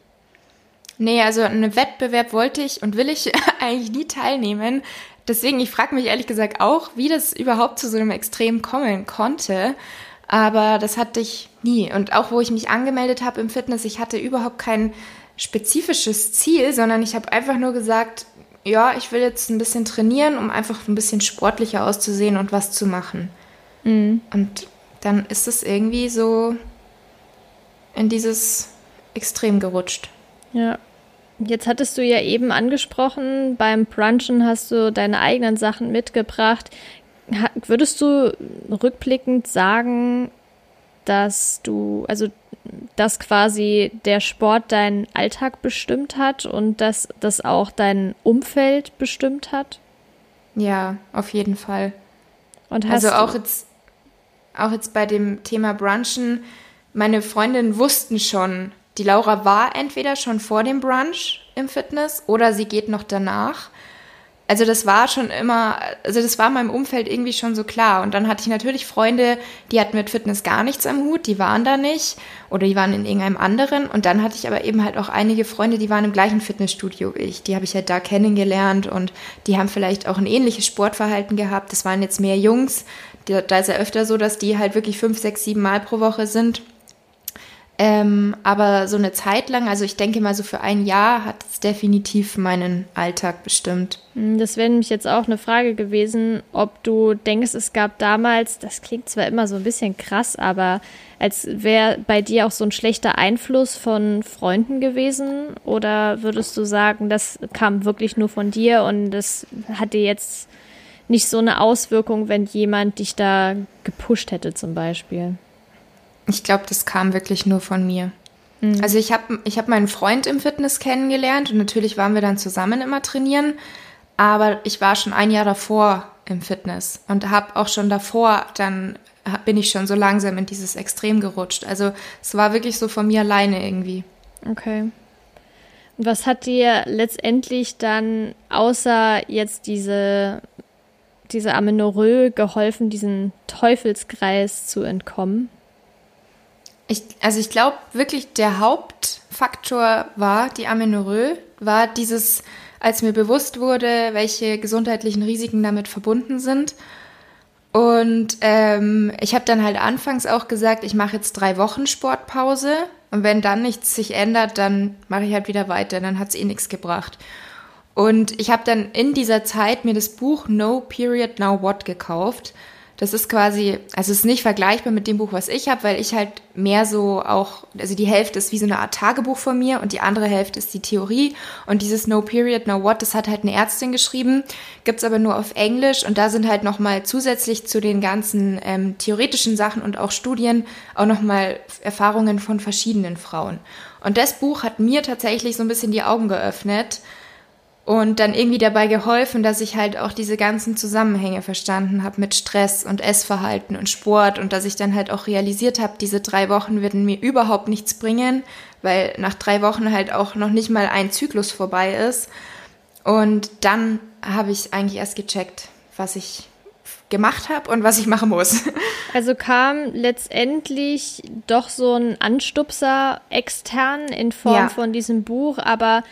Nee, also an einem Wettbewerb wollte ich und will ich eigentlich nie teilnehmen. Deswegen, ich frage mich ehrlich gesagt auch, wie das überhaupt zu so einem Extrem kommen konnte. Aber das hatte ich nie. Und auch wo ich mich angemeldet habe im Fitness, ich hatte überhaupt kein spezifisches Ziel, sondern ich habe einfach nur gesagt, ja, ich will jetzt ein bisschen trainieren, um einfach ein bisschen sportlicher auszusehen und was zu machen. Mhm. Und dann ist es irgendwie so in dieses Extrem gerutscht. Ja. Jetzt hattest du ja eben angesprochen, beim Brunchen hast du deine eigenen Sachen mitgebracht. Würdest du rückblickend sagen, dass du, also dass quasi der Sport deinen Alltag bestimmt hat und dass das auch dein Umfeld bestimmt hat? Ja, auf jeden Fall. Und also auch jetzt, auch jetzt bei dem Thema Brunchen, meine Freundinnen wussten schon, die Laura war entweder schon vor dem Brunch im Fitness oder sie geht noch danach. Also das war schon immer, also das war meinem Umfeld irgendwie schon so klar. Und dann hatte ich natürlich Freunde, die hatten mit Fitness gar nichts am Hut, die waren da nicht oder die waren in irgendeinem anderen. Und dann hatte ich aber eben halt auch einige Freunde, die waren im gleichen Fitnessstudio wie ich. Die habe ich halt da kennengelernt und die haben vielleicht auch ein ähnliches Sportverhalten gehabt. Das waren jetzt mehr Jungs. Da ist ja öfter so, dass die halt wirklich fünf, sechs, sieben Mal pro Woche sind. Ähm, aber so eine Zeit lang, also ich denke mal so für ein Jahr, hat es definitiv meinen Alltag bestimmt. Hm, das wäre nämlich jetzt auch eine Frage gewesen, ob du denkst, es gab damals, das klingt zwar immer so ein bisschen krass, aber als wäre bei dir auch so ein schlechter Einfluss von Freunden gewesen? Oder würdest du sagen, das kam wirklich nur von dir und das hatte jetzt nicht so eine Auswirkung, wenn jemand dich da gepusht hätte zum Beispiel? Ich glaube, das kam wirklich nur von mir. Mhm. Also ich habe ich hab meinen Freund im Fitness kennengelernt und natürlich waren wir dann zusammen immer trainieren. Aber ich war schon ein Jahr davor im Fitness und habe auch schon davor, dann bin ich schon so langsam in dieses Extrem gerutscht. Also es war wirklich so von mir alleine irgendwie. Okay. Und was hat dir letztendlich dann außer jetzt diese, diese Amenorrhoe geholfen, diesen Teufelskreis zu entkommen? Ich, also ich glaube wirklich, der Hauptfaktor war die Amenorrhoe, war dieses, als mir bewusst wurde, welche gesundheitlichen Risiken damit verbunden sind. Und ähm, ich habe dann halt anfangs auch gesagt, ich mache jetzt drei Wochen Sportpause und wenn dann nichts sich ändert, dann mache ich halt wieder weiter, dann hat es eh nichts gebracht. Und ich habe dann in dieser Zeit mir das Buch No Period Now What gekauft das ist quasi, also es ist nicht vergleichbar mit dem Buch, was ich habe, weil ich halt mehr so auch, also die Hälfte ist wie so eine Art Tagebuch von mir und die andere Hälfte ist die Theorie. Und dieses No Period, No What, das hat halt eine Ärztin geschrieben, gibt's aber nur auf Englisch und da sind halt nochmal zusätzlich zu den ganzen ähm, theoretischen Sachen und auch Studien auch nochmal Erfahrungen von verschiedenen Frauen. Und das Buch hat mir tatsächlich so ein bisschen die Augen geöffnet, und dann irgendwie dabei geholfen, dass ich halt auch diese ganzen Zusammenhänge verstanden habe mit Stress und Essverhalten und Sport und dass ich dann halt auch realisiert habe, diese drei Wochen würden mir überhaupt nichts bringen, weil nach drei Wochen halt auch noch nicht mal ein Zyklus vorbei ist. Und dann habe ich eigentlich erst gecheckt, was ich gemacht habe und was ich machen muss. Also kam letztendlich doch so ein Anstupser extern in Form ja. von diesem Buch, aber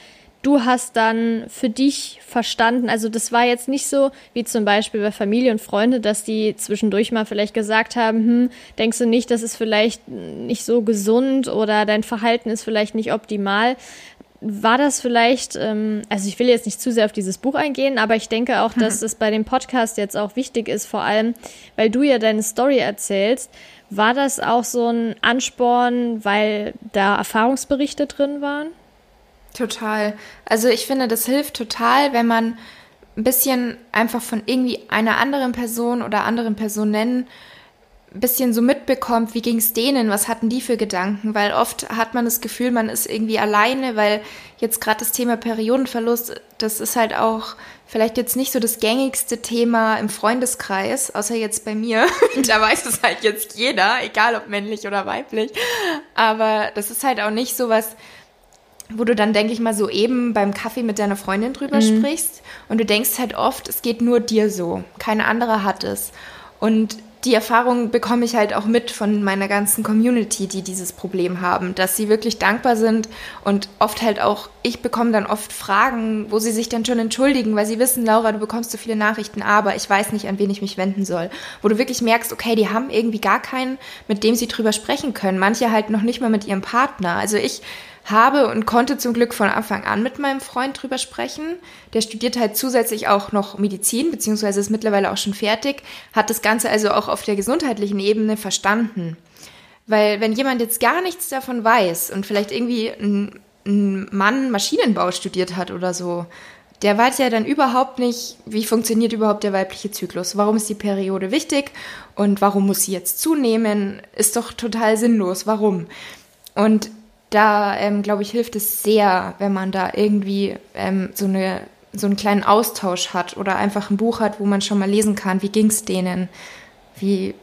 du hast dann für dich verstanden, also das war jetzt nicht so wie zum Beispiel bei Familie und Freunde, dass die zwischendurch mal vielleicht gesagt haben, hm, denkst du nicht, das ist vielleicht nicht so gesund oder dein Verhalten ist vielleicht nicht optimal. War das vielleicht, ähm, also ich will jetzt nicht zu sehr auf dieses Buch eingehen, aber ich denke auch, dass das bei dem Podcast jetzt auch wichtig ist, vor allem, weil du ja deine Story erzählst. War das auch so ein Ansporn, weil da Erfahrungsberichte drin waren? Total. Also ich finde, das hilft total, wenn man ein bisschen einfach von irgendwie einer anderen Person oder anderen Personen ein bisschen so mitbekommt, wie ging es denen, was hatten die für Gedanken, weil oft hat man das Gefühl, man ist irgendwie alleine, weil jetzt gerade das Thema Periodenverlust, das ist halt auch vielleicht jetzt nicht so das gängigste Thema im Freundeskreis, außer jetzt bei mir. da weiß es halt jetzt jeder, egal ob männlich oder weiblich. Aber das ist halt auch nicht so was, wo du dann, denke ich mal, so eben beim Kaffee mit deiner Freundin drüber mhm. sprichst und du denkst halt oft, es geht nur dir so, kein anderer hat es. Und die Erfahrung bekomme ich halt auch mit von meiner ganzen Community, die dieses Problem haben, dass sie wirklich dankbar sind und oft halt auch, ich bekomme dann oft Fragen, wo sie sich dann schon entschuldigen, weil sie wissen, Laura, du bekommst so viele Nachrichten, aber ich weiß nicht, an wen ich mich wenden soll. Wo du wirklich merkst, okay, die haben irgendwie gar keinen, mit dem sie drüber sprechen können. Manche halt noch nicht mal mit ihrem Partner. Also ich habe und konnte zum Glück von Anfang an mit meinem Freund drüber sprechen. Der studiert halt zusätzlich auch noch Medizin, beziehungsweise ist mittlerweile auch schon fertig, hat das Ganze also auch auf der gesundheitlichen Ebene verstanden. Weil wenn jemand jetzt gar nichts davon weiß und vielleicht irgendwie ein, ein Mann Maschinenbau studiert hat oder so, der weiß ja dann überhaupt nicht, wie funktioniert überhaupt der weibliche Zyklus, warum ist die Periode wichtig und warum muss sie jetzt zunehmen, ist doch total sinnlos, warum. Und da, ähm, glaube ich, hilft es sehr, wenn man da irgendwie ähm, so, eine, so einen kleinen Austausch hat oder einfach ein Buch hat, wo man schon mal lesen kann, wie ging es denen, wie,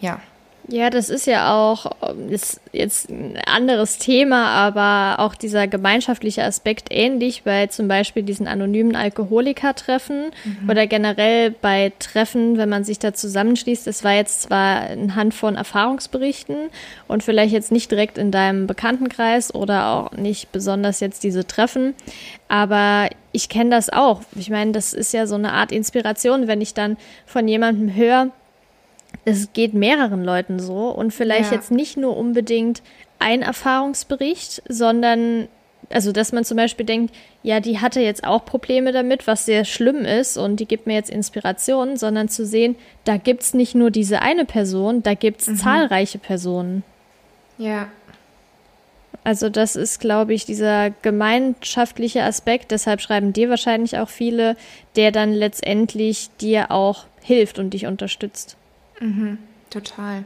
ja. Ja, das ist ja auch ist jetzt ein anderes Thema, aber auch dieser gemeinschaftliche Aspekt ähnlich bei zum Beispiel diesen anonymen Alkoholiker-Treffen mhm. oder generell bei Treffen, wenn man sich da zusammenschließt. Es war jetzt zwar anhand von Erfahrungsberichten und vielleicht jetzt nicht direkt in deinem Bekanntenkreis oder auch nicht besonders jetzt diese Treffen, aber ich kenne das auch. Ich meine, das ist ja so eine Art Inspiration, wenn ich dann von jemandem höre, es geht mehreren Leuten so und vielleicht ja. jetzt nicht nur unbedingt ein Erfahrungsbericht, sondern also dass man zum Beispiel denkt, ja, die hatte jetzt auch Probleme damit, was sehr schlimm ist und die gibt mir jetzt Inspiration, sondern zu sehen, da gibt es nicht nur diese eine Person, da gibt es mhm. zahlreiche Personen. Ja. Also das ist, glaube ich, dieser gemeinschaftliche Aspekt, deshalb schreiben dir wahrscheinlich auch viele, der dann letztendlich dir auch hilft und dich unterstützt. Mhm, total.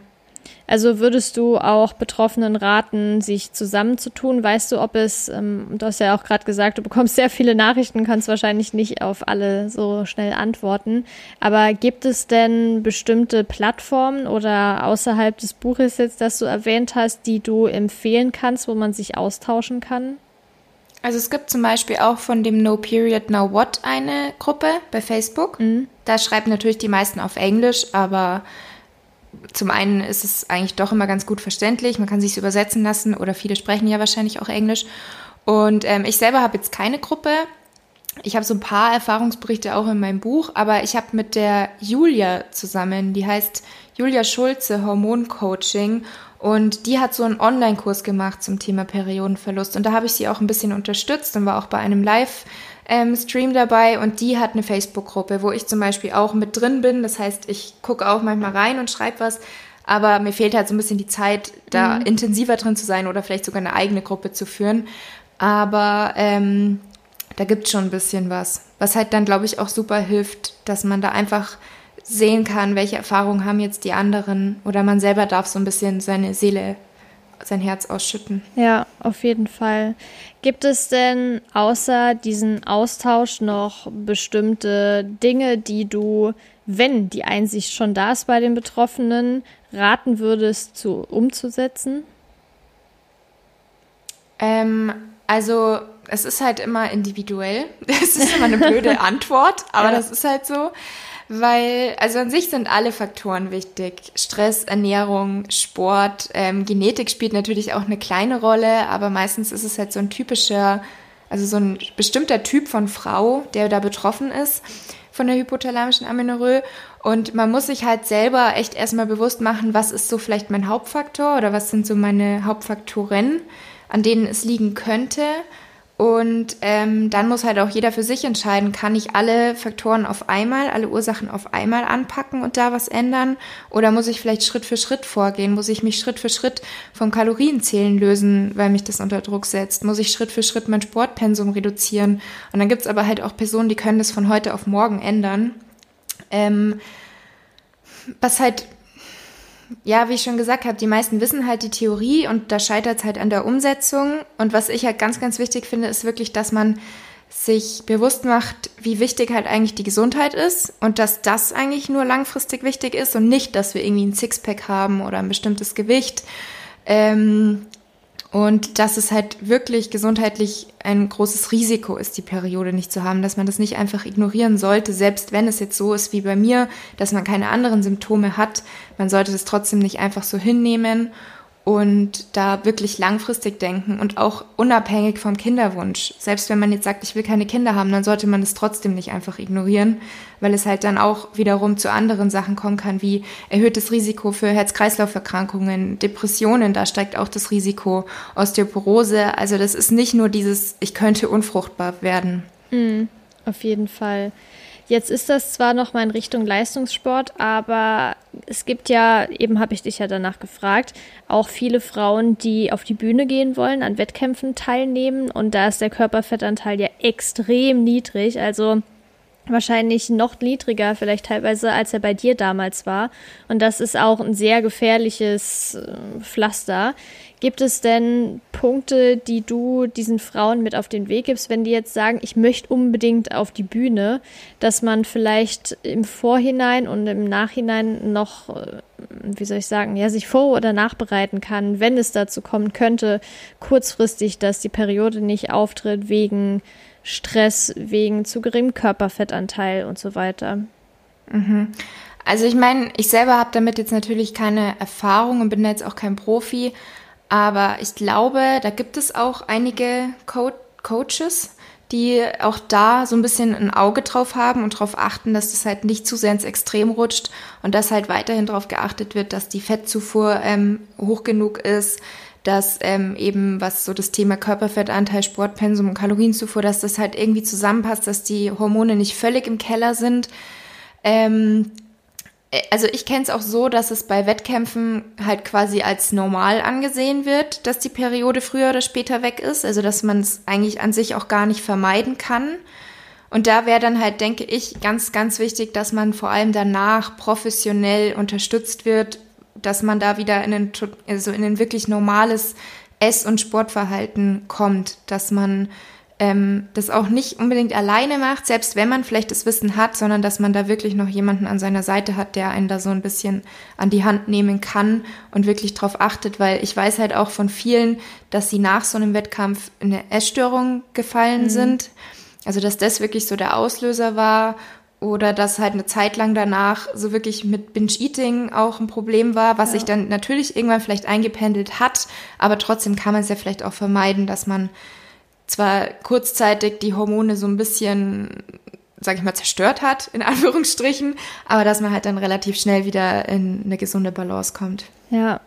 Also würdest du auch Betroffenen raten, sich zusammenzutun? Weißt du, ob es, ähm, du hast ja auch gerade gesagt, du bekommst sehr viele Nachrichten, kannst wahrscheinlich nicht auf alle so schnell antworten. Aber gibt es denn bestimmte Plattformen oder außerhalb des Buches jetzt, das du erwähnt hast, die du empfehlen kannst, wo man sich austauschen kann? Also es gibt zum Beispiel auch von dem No Period Now What eine Gruppe bei Facebook. Mhm. Da schreiben natürlich die meisten auf Englisch, aber zum einen ist es eigentlich doch immer ganz gut verständlich. Man kann sich übersetzen lassen oder viele sprechen ja wahrscheinlich auch Englisch. Und ähm, ich selber habe jetzt keine Gruppe. Ich habe so ein paar Erfahrungsberichte auch in meinem Buch, aber ich habe mit der Julia zusammen, die heißt Julia Schulze Hormoncoaching und die hat so einen Online-Kurs gemacht zum Thema Periodenverlust. Und da habe ich sie auch ein bisschen unterstützt und war auch bei einem Live-Stream dabei. Und die hat eine Facebook-Gruppe, wo ich zum Beispiel auch mit drin bin. Das heißt, ich gucke auch manchmal rein und schreibe was. Aber mir fehlt halt so ein bisschen die Zeit, da mhm. intensiver drin zu sein oder vielleicht sogar eine eigene Gruppe zu führen. Aber ähm, da gibt es schon ein bisschen was. Was halt dann, glaube ich, auch super hilft, dass man da einfach sehen kann, welche Erfahrungen haben jetzt die anderen oder man selber darf so ein bisschen seine Seele, sein Herz ausschütten. Ja, auf jeden Fall. Gibt es denn außer diesen Austausch noch bestimmte Dinge, die du, wenn die Einsicht schon da ist bei den Betroffenen, raten würdest, zu, umzusetzen? Ähm, also es ist halt immer individuell. Es ist immer eine blöde Antwort, aber ja. das ist halt so. Weil, also an sich sind alle Faktoren wichtig. Stress, Ernährung, Sport, ähm, Genetik spielt natürlich auch eine kleine Rolle, aber meistens ist es halt so ein typischer, also so ein bestimmter Typ von Frau, der da betroffen ist von der hypothalamischen Amenorrhoe. Und man muss sich halt selber echt erstmal bewusst machen, was ist so vielleicht mein Hauptfaktor oder was sind so meine Hauptfaktoren, an denen es liegen könnte. Und ähm, dann muss halt auch jeder für sich entscheiden, kann ich alle Faktoren auf einmal, alle Ursachen auf einmal anpacken und da was ändern? Oder muss ich vielleicht Schritt für Schritt vorgehen? Muss ich mich Schritt für Schritt vom Kalorienzählen lösen, weil mich das unter Druck setzt? Muss ich Schritt für Schritt mein Sportpensum reduzieren? Und dann gibt's aber halt auch Personen, die können das von heute auf morgen ändern. Ähm, was halt ja, wie ich schon gesagt habe, die meisten wissen halt die Theorie und da scheitert es halt an der Umsetzung. Und was ich halt ganz, ganz wichtig finde, ist wirklich, dass man sich bewusst macht, wie wichtig halt eigentlich die Gesundheit ist und dass das eigentlich nur langfristig wichtig ist und nicht, dass wir irgendwie ein Sixpack haben oder ein bestimmtes Gewicht. Ähm, Und dass es halt wirklich gesundheitlich ein großes Risiko ist, die Periode nicht zu haben, dass man das nicht einfach ignorieren sollte, selbst wenn es jetzt so ist wie bei mir, dass man keine anderen Symptome hat. Man sollte das trotzdem nicht einfach so hinnehmen und da wirklich langfristig denken und auch unabhängig vom Kinderwunsch. Selbst wenn man jetzt sagt, ich will keine Kinder haben, dann sollte man es trotzdem nicht einfach ignorieren, weil es halt dann auch wiederum zu anderen Sachen kommen kann, wie erhöhtes Risiko für Herz-Kreislauf-Erkrankungen, Depressionen, da steigt auch das Risiko, Osteoporose. Also das ist nicht nur dieses, ich könnte unfruchtbar werden. Mhm, auf jeden Fall. Jetzt ist das zwar noch mal in Richtung Leistungssport, aber es gibt ja, eben habe ich dich ja danach gefragt, auch viele Frauen, die auf die Bühne gehen wollen, an Wettkämpfen teilnehmen und da ist der Körperfettanteil ja extrem niedrig. Also wahrscheinlich noch niedriger, vielleicht teilweise, als er bei dir damals war. Und das ist auch ein sehr gefährliches äh, Pflaster. Gibt es denn Punkte, die du diesen Frauen mit auf den Weg gibst, wenn die jetzt sagen, ich möchte unbedingt auf die Bühne, dass man vielleicht im Vorhinein und im Nachhinein noch, äh, wie soll ich sagen, ja, sich vor- oder nachbereiten kann, wenn es dazu kommen könnte, kurzfristig, dass die Periode nicht auftritt wegen Stress wegen zu geringem Körperfettanteil und so weiter. Mhm. Also ich meine, ich selber habe damit jetzt natürlich keine Erfahrung und bin jetzt auch kein Profi, aber ich glaube, da gibt es auch einige Co Coaches, die auch da so ein bisschen ein Auge drauf haben und darauf achten, dass das halt nicht zu sehr ins Extrem rutscht und dass halt weiterhin darauf geachtet wird, dass die Fettzufuhr ähm, hoch genug ist, dass ähm, eben was so das Thema Körperfettanteil, Sportpensum und Kalorienzufuhr, dass das halt irgendwie zusammenpasst, dass die Hormone nicht völlig im Keller sind. Ähm, äh, also ich kenne es auch so, dass es bei Wettkämpfen halt quasi als normal angesehen wird, dass die Periode früher oder später weg ist. Also dass man es eigentlich an sich auch gar nicht vermeiden kann. Und da wäre dann halt, denke ich, ganz, ganz wichtig, dass man vor allem danach professionell unterstützt wird dass man da wieder in ein, also in ein wirklich normales Ess- und Sportverhalten kommt, dass man ähm, das auch nicht unbedingt alleine macht, selbst wenn man vielleicht das Wissen hat, sondern dass man da wirklich noch jemanden an seiner Seite hat, der einen da so ein bisschen an die Hand nehmen kann und wirklich drauf achtet, weil ich weiß halt auch von vielen, dass sie nach so einem Wettkampf in eine Essstörung gefallen mhm. sind. Also dass das wirklich so der Auslöser war oder dass halt eine Zeit lang danach so wirklich mit Binge-Eating auch ein Problem war, was ja. sich dann natürlich irgendwann vielleicht eingependelt hat, aber trotzdem kann man es ja vielleicht auch vermeiden, dass man zwar kurzzeitig die Hormone so ein bisschen, sag ich mal, zerstört hat, in Anführungsstrichen, aber dass man halt dann relativ schnell wieder in eine gesunde Balance kommt. Ja,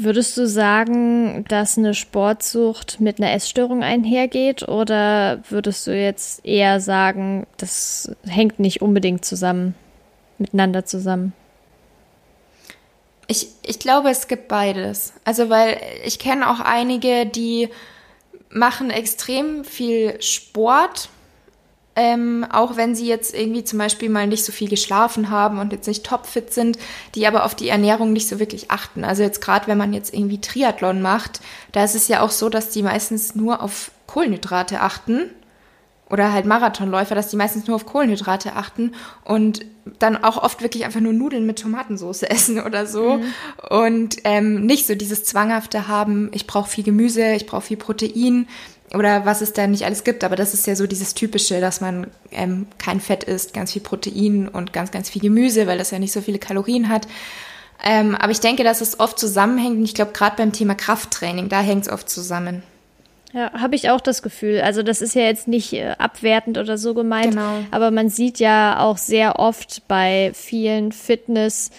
Würdest du sagen, dass eine Sportsucht mit einer Essstörung einhergeht oder würdest du jetzt eher sagen, das hängt nicht unbedingt zusammen, miteinander zusammen? Ich, ich glaube, es gibt beides. Also, weil ich kenne auch einige, die machen extrem viel Sport ähm, auch wenn sie jetzt irgendwie zum Beispiel mal nicht so viel geschlafen haben und jetzt nicht topfit sind, die aber auf die Ernährung nicht so wirklich achten. Also jetzt gerade, wenn man jetzt irgendwie Triathlon macht, da ist es ja auch so, dass die meistens nur auf Kohlenhydrate achten oder halt Marathonläufer, dass die meistens nur auf Kohlenhydrate achten und dann auch oft wirklich einfach nur Nudeln mit Tomatensauce essen oder so mhm. und ähm, nicht so dieses zwanghafte haben, ich brauche viel Gemüse, ich brauche viel Protein oder was es da nicht alles gibt, aber das ist ja so dieses Typische, dass man ähm, kein Fett isst, ganz viel Protein und ganz, ganz viel Gemüse, weil das ja nicht so viele Kalorien hat. Ähm, aber ich denke, dass es oft zusammenhängt und ich glaube, gerade beim Thema Krafttraining, da hängt es oft zusammen. Ja, habe ich auch das Gefühl. Also das ist ja jetzt nicht äh, abwertend oder so gemeint, genau. aber man sieht ja auch sehr oft bei vielen Fitness,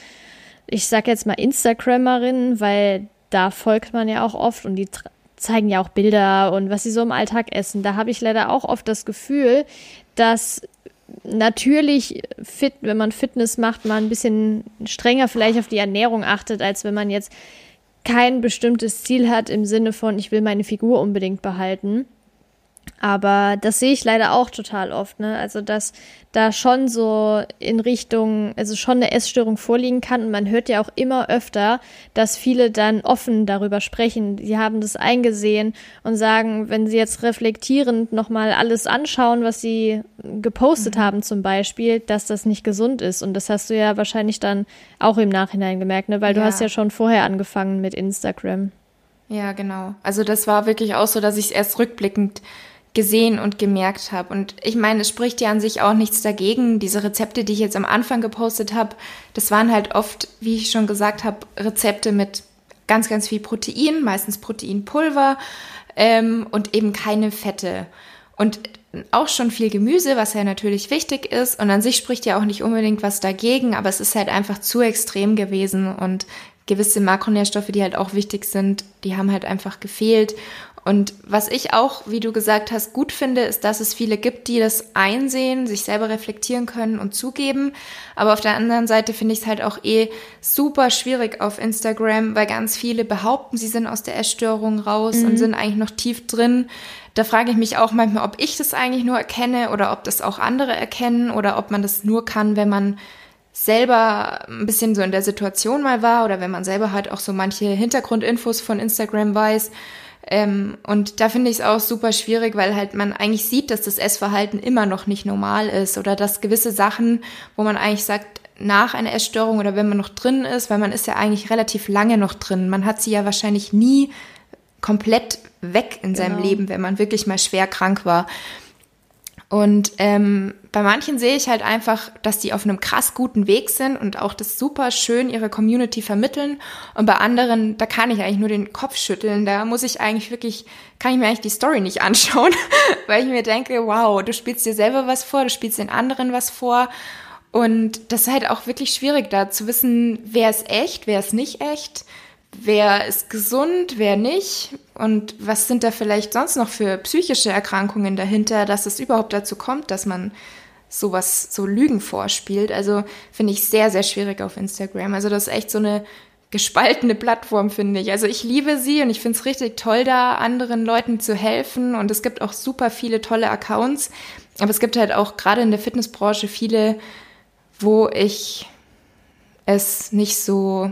ich sag jetzt mal Instagrammerinnen, weil da folgt man ja auch oft und die zeigen ja auch Bilder und was sie so im Alltag essen. Da habe ich leider auch oft das Gefühl, dass natürlich fit, wenn man Fitness macht, man ein bisschen strenger vielleicht auf die Ernährung achtet, als wenn man jetzt kein bestimmtes Ziel hat im Sinne von, ich will meine Figur unbedingt behalten. Aber das sehe ich leider auch total oft, ne? Also, dass da schon so in Richtung, also schon eine Essstörung vorliegen kann. Und man hört ja auch immer öfter, dass viele dann offen darüber sprechen. Sie haben das eingesehen und sagen, wenn sie jetzt reflektierend nochmal alles anschauen, was sie gepostet mhm. haben zum Beispiel, dass das nicht gesund ist. Und das hast du ja wahrscheinlich dann auch im Nachhinein gemerkt, ne? Weil du ja. hast ja schon vorher angefangen mit Instagram. Ja, genau. Also das war wirklich auch so, dass ich es erst rückblickend gesehen und gemerkt habe. Und ich meine, es spricht ja an sich auch nichts dagegen. Diese Rezepte, die ich jetzt am Anfang gepostet habe, das waren halt oft, wie ich schon gesagt habe, Rezepte mit ganz, ganz viel Protein, meistens Proteinpulver ähm, und eben keine Fette. Und auch schon viel Gemüse, was ja natürlich wichtig ist. Und an sich spricht ja auch nicht unbedingt was dagegen, aber es ist halt einfach zu extrem gewesen und gewisse Makronährstoffe, die halt auch wichtig sind, die haben halt einfach gefehlt. Und was ich auch, wie du gesagt hast, gut finde, ist, dass es viele gibt, die das einsehen, sich selber reflektieren können und zugeben. Aber auf der anderen Seite finde ich es halt auch eh super schwierig auf Instagram, weil ganz viele behaupten, sie sind aus der Essstörung raus mhm. und sind eigentlich noch tief drin. Da frage ich mich auch manchmal, ob ich das eigentlich nur erkenne oder ob das auch andere erkennen oder ob man das nur kann, wenn man selber ein bisschen so in der Situation mal war oder wenn man selber halt auch so manche Hintergrundinfos von Instagram weiß. Ähm, und da finde ich es auch super schwierig, weil halt man eigentlich sieht, dass das Essverhalten immer noch nicht normal ist oder dass gewisse Sachen, wo man eigentlich sagt, nach einer Essstörung oder wenn man noch drin ist, weil man ist ja eigentlich relativ lange noch drin. Man hat sie ja wahrscheinlich nie komplett weg in seinem genau. Leben, wenn man wirklich mal schwer krank war. Und ähm, bei manchen sehe ich halt einfach, dass die auf einem krass guten Weg sind und auch das super schön ihre Community vermitteln. Und bei anderen, da kann ich eigentlich nur den Kopf schütteln. Da muss ich eigentlich wirklich, kann ich mir eigentlich die Story nicht anschauen, weil ich mir denke, wow, du spielst dir selber was vor, du spielst den anderen was vor. Und das ist halt auch wirklich schwierig, da zu wissen, wer ist echt, wer ist nicht echt wer ist gesund, wer nicht und was sind da vielleicht sonst noch für psychische Erkrankungen dahinter, dass es überhaupt dazu kommt, dass man sowas, so Lügen vorspielt. Also finde ich sehr, sehr schwierig auf Instagram. Also das ist echt so eine gespaltene Plattform, finde ich. Also ich liebe sie und ich finde es richtig toll, da anderen Leuten zu helfen und es gibt auch super viele tolle Accounts. Aber es gibt halt auch gerade in der Fitnessbranche viele, wo ich es nicht so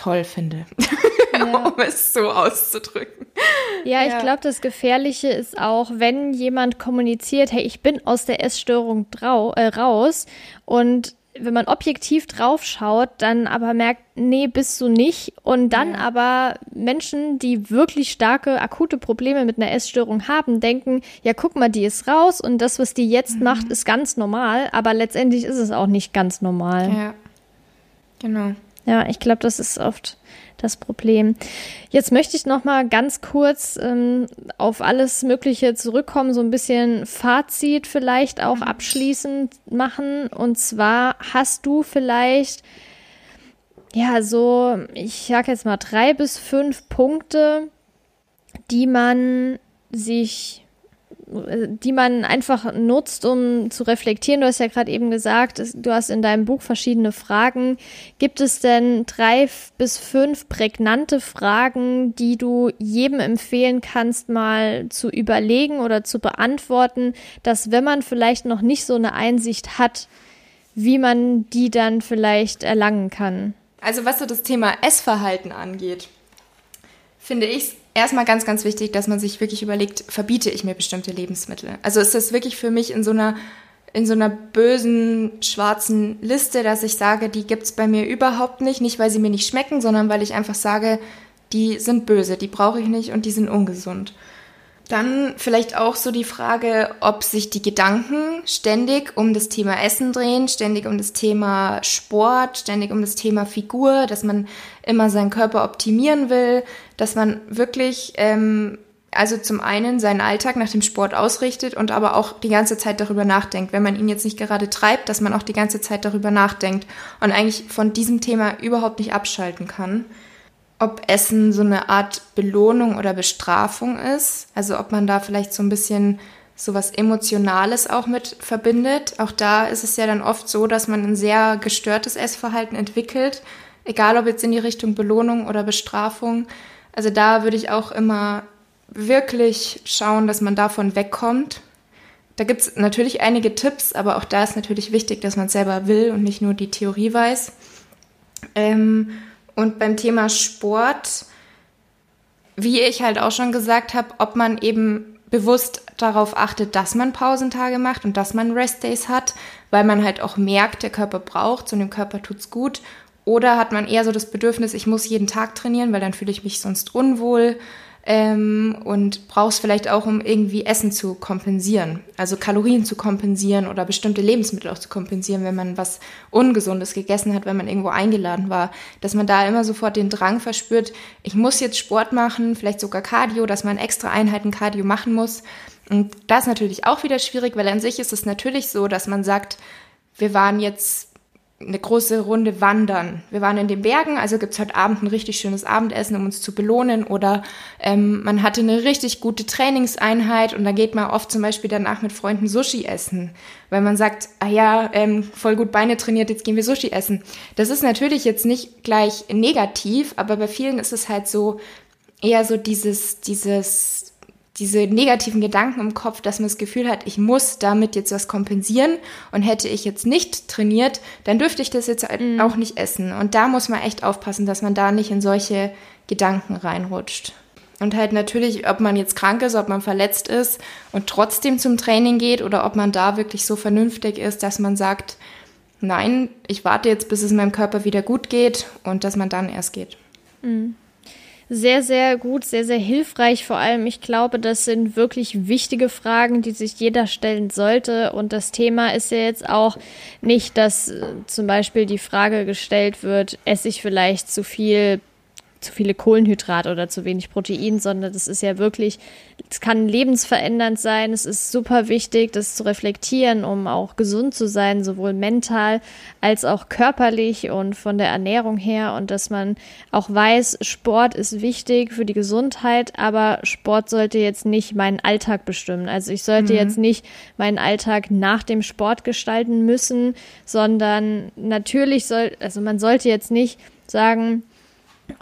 toll finde, ja. um es so auszudrücken. Ja, ich ja. glaube, das Gefährliche ist auch, wenn jemand kommuniziert, hey, ich bin aus der Essstörung äh, raus und wenn man objektiv drauf schaut, dann aber merkt, nee, bist du nicht. Und dann ja. aber Menschen, die wirklich starke, akute Probleme mit einer Essstörung haben, denken, ja, guck mal, die ist raus und das, was die jetzt mhm. macht, ist ganz normal. Aber letztendlich ist es auch nicht ganz normal. Ja, genau. Ja, ich glaube, das ist oft das Problem. Jetzt möchte ich noch mal ganz kurz ähm, auf alles Mögliche zurückkommen, so ein bisschen Fazit vielleicht auch mhm. abschließend machen. Und zwar hast du vielleicht ja so, ich sag jetzt mal drei bis fünf Punkte, die man sich die man einfach nutzt, um zu reflektieren. Du hast ja gerade eben gesagt, du hast in deinem Buch verschiedene Fragen. Gibt es denn drei bis fünf prägnante Fragen, die du jedem empfehlen kannst, mal zu überlegen oder zu beantworten, dass wenn man vielleicht noch nicht so eine Einsicht hat, wie man die dann vielleicht erlangen kann? Also was so das Thema Essverhalten angeht, finde ich erstmal ganz, ganz wichtig, dass man sich wirklich überlegt, verbiete ich mir bestimmte Lebensmittel? Also ist das wirklich für mich in so einer in so einer bösen schwarzen Liste, dass ich sage, die gibt's bei mir überhaupt nicht, nicht weil sie mir nicht schmecken, sondern weil ich einfach sage, die sind böse, die brauche ich nicht und die sind ungesund. Dann vielleicht auch so die Frage, ob sich die Gedanken ständig um das Thema Essen drehen, ständig um das Thema Sport, ständig um das Thema Figur, dass man immer seinen Körper optimieren will, dass man wirklich, ähm, also zum einen seinen Alltag nach dem Sport ausrichtet und aber auch die ganze Zeit darüber nachdenkt. Wenn man ihn jetzt nicht gerade treibt, dass man auch die ganze Zeit darüber nachdenkt und eigentlich von diesem Thema überhaupt nicht abschalten kann ob Essen so eine Art Belohnung oder Bestrafung ist. Also ob man da vielleicht so ein bisschen so was Emotionales auch mit verbindet. Auch da ist es ja dann oft so, dass man ein sehr gestörtes Essverhalten entwickelt, egal ob jetzt in die Richtung Belohnung oder Bestrafung. Also da würde ich auch immer wirklich schauen, dass man davon wegkommt. Da gibt es natürlich einige Tipps, aber auch da ist natürlich wichtig, dass man selber will und nicht nur die Theorie weiß. Ähm, und beim Thema Sport, wie ich halt auch schon gesagt habe, ob man eben bewusst darauf achtet, dass man Pausentage macht und dass man Restdays hat, weil man halt auch merkt, der Körper braucht und dem Körper tut's gut. Oder hat man eher so das Bedürfnis, ich muss jeden Tag trainieren, weil dann fühle ich mich sonst unwohl ähm, und brauchst vielleicht auch, um irgendwie Essen zu kompensieren, also Kalorien zu kompensieren oder bestimmte Lebensmittel auch zu kompensieren, wenn man was Ungesundes gegessen hat, wenn man irgendwo eingeladen war, dass man da immer sofort den Drang verspürt, ich muss jetzt Sport machen, vielleicht sogar Cardio, dass man extra Einheiten Cardio machen muss. Und das ist natürlich auch wieder schwierig, weil an sich ist es natürlich so, dass man sagt, wir waren jetzt eine große Runde wandern. Wir waren in den Bergen, also gibt's heute Abend ein richtig schönes Abendessen, um uns zu belohnen. Oder ähm, man hatte eine richtig gute Trainingseinheit und da geht man oft zum Beispiel danach mit Freunden Sushi essen, weil man sagt, ah ja, ähm, voll gut Beine trainiert, jetzt gehen wir Sushi essen. Das ist natürlich jetzt nicht gleich negativ, aber bei vielen ist es halt so eher so dieses, dieses diese negativen Gedanken im Kopf, dass man das Gefühl hat, ich muss damit jetzt was kompensieren und hätte ich jetzt nicht trainiert, dann dürfte ich das jetzt mhm. auch nicht essen. Und da muss man echt aufpassen, dass man da nicht in solche Gedanken reinrutscht. Und halt natürlich, ob man jetzt krank ist, ob man verletzt ist und trotzdem zum Training geht oder ob man da wirklich so vernünftig ist, dass man sagt, nein, ich warte jetzt, bis es meinem Körper wieder gut geht und dass man dann erst geht. Mhm sehr, sehr gut, sehr, sehr hilfreich. Vor allem, ich glaube, das sind wirklich wichtige Fragen, die sich jeder stellen sollte. Und das Thema ist ja jetzt auch nicht, dass äh, zum Beispiel die Frage gestellt wird, esse ich vielleicht zu viel zu viele Kohlenhydrate oder zu wenig Protein, sondern das ist ja wirklich, es kann lebensverändernd sein. Es ist super wichtig, das zu reflektieren, um auch gesund zu sein, sowohl mental als auch körperlich und von der Ernährung her. Und dass man auch weiß, Sport ist wichtig für die Gesundheit, aber Sport sollte jetzt nicht meinen Alltag bestimmen. Also ich sollte mhm. jetzt nicht meinen Alltag nach dem Sport gestalten müssen, sondern natürlich soll, also man sollte jetzt nicht sagen,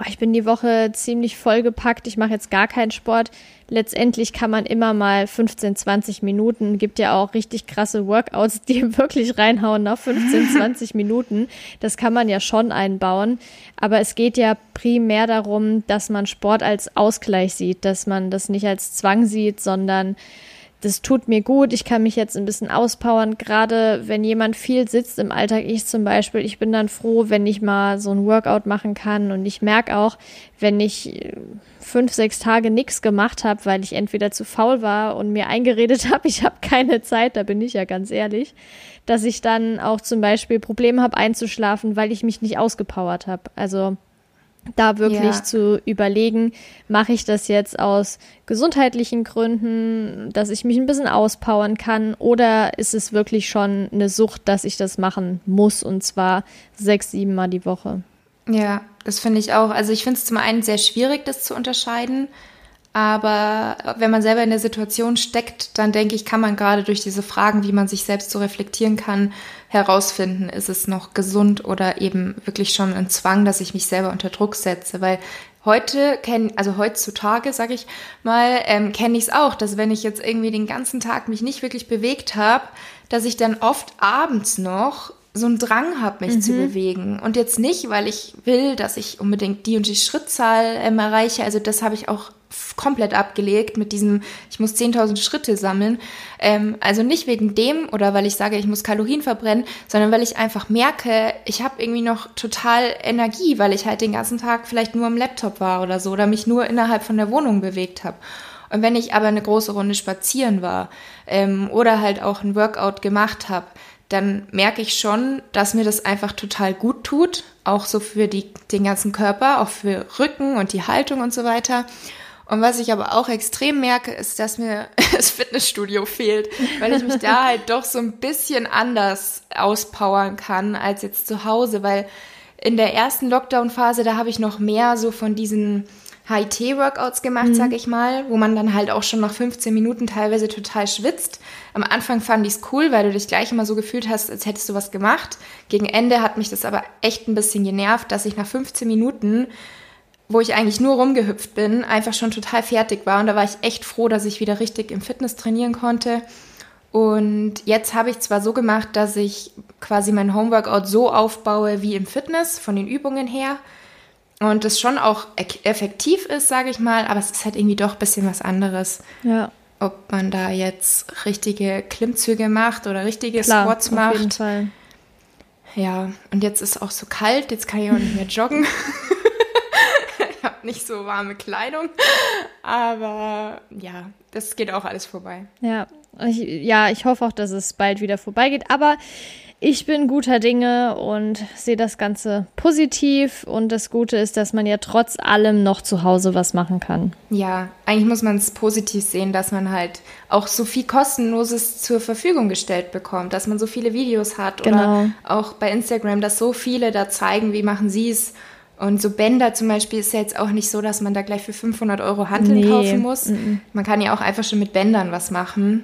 ich bin die Woche ziemlich vollgepackt, ich mache jetzt gar keinen Sport. Letztendlich kann man immer mal 15, 20 Minuten, gibt ja auch richtig krasse Workouts, die wirklich reinhauen nach 15, 20 Minuten. Das kann man ja schon einbauen. Aber es geht ja primär darum, dass man Sport als Ausgleich sieht, dass man das nicht als Zwang sieht, sondern das tut mir gut, ich kann mich jetzt ein bisschen auspowern. Gerade wenn jemand viel sitzt im Alltag, ich zum Beispiel, ich bin dann froh, wenn ich mal so ein Workout machen kann. Und ich merke auch, wenn ich äh, fünf, sechs Tage nichts gemacht habe, weil ich entweder zu faul war und mir eingeredet habe, ich habe keine Zeit, da bin ich ja ganz ehrlich, dass ich dann auch zum Beispiel Probleme habe einzuschlafen, weil ich mich nicht ausgepowert habe. Also da wirklich ja. zu überlegen, mache ich das jetzt aus gesundheitlichen Gründen, dass ich mich ein bisschen auspowern kann, oder ist es wirklich schon eine Sucht, dass ich das machen muss und zwar sechs, sieben Mal die Woche? Ja, das finde ich auch. Also ich finde es zum einen sehr schwierig, das zu unterscheiden. Aber wenn man selber in der Situation steckt, dann denke ich, kann man gerade durch diese Fragen, wie man sich selbst so reflektieren kann, herausfinden, ist es noch gesund oder eben wirklich schon ein Zwang, dass ich mich selber unter Druck setze. Weil heute kenne, also heutzutage, sage ich mal, ähm, kenne ich es auch, dass wenn ich jetzt irgendwie den ganzen Tag mich nicht wirklich bewegt habe, dass ich dann oft abends noch so einen Drang habe, mich mhm. zu bewegen. Und jetzt nicht, weil ich will, dass ich unbedingt die und die Schrittzahl ähm, erreiche. Also das habe ich auch komplett abgelegt mit diesem, ich muss 10.000 Schritte sammeln. Ähm, also nicht wegen dem oder weil ich sage, ich muss Kalorien verbrennen, sondern weil ich einfach merke, ich habe irgendwie noch total Energie, weil ich halt den ganzen Tag vielleicht nur am Laptop war oder so oder mich nur innerhalb von der Wohnung bewegt habe. Und wenn ich aber eine große Runde spazieren war ähm, oder halt auch ein Workout gemacht habe, dann merke ich schon, dass mir das einfach total gut tut, auch so für die, den ganzen Körper, auch für Rücken und die Haltung und so weiter. Und was ich aber auch extrem merke, ist, dass mir das Fitnessstudio fehlt, weil ich mich da halt doch so ein bisschen anders auspowern kann als jetzt zu Hause, weil in der ersten Lockdown-Phase, da habe ich noch mehr so von diesen HIT-Workouts gemacht, mhm. sag ich mal, wo man dann halt auch schon nach 15 Minuten teilweise total schwitzt. Am Anfang fand ich es cool, weil du dich gleich immer so gefühlt hast, als hättest du was gemacht. Gegen Ende hat mich das aber echt ein bisschen genervt, dass ich nach 15 Minuten wo ich eigentlich nur rumgehüpft bin, einfach schon total fertig war. Und da war ich echt froh, dass ich wieder richtig im Fitness trainieren konnte. Und jetzt habe ich zwar so gemacht, dass ich quasi mein Homeworkout so aufbaue wie im Fitness, von den Übungen her. Und es schon auch effektiv ist, sage ich mal, aber es ist halt irgendwie doch ein bisschen was anderes. Ja. Ob man da jetzt richtige Klimmzüge macht oder richtige Klar, Squats macht. Auf jeden Fall. Ja, und jetzt ist auch so kalt, jetzt kann ich auch nicht mehr joggen. nicht so warme Kleidung, aber ja, das geht auch alles vorbei. Ja, ich, ja, ich hoffe auch, dass es bald wieder vorbeigeht, aber ich bin guter Dinge und sehe das Ganze positiv. Und das Gute ist, dass man ja trotz allem noch zu Hause was machen kann. Ja, eigentlich muss man es positiv sehen, dass man halt auch so viel Kostenloses zur Verfügung gestellt bekommt, dass man so viele Videos hat genau. oder auch bei Instagram, dass so viele da zeigen, wie machen sie es. Und so Bänder zum Beispiel ist ja jetzt auch nicht so, dass man da gleich für 500 Euro Handeln nee. kaufen muss. -mm. Man kann ja auch einfach schon mit Bändern was machen.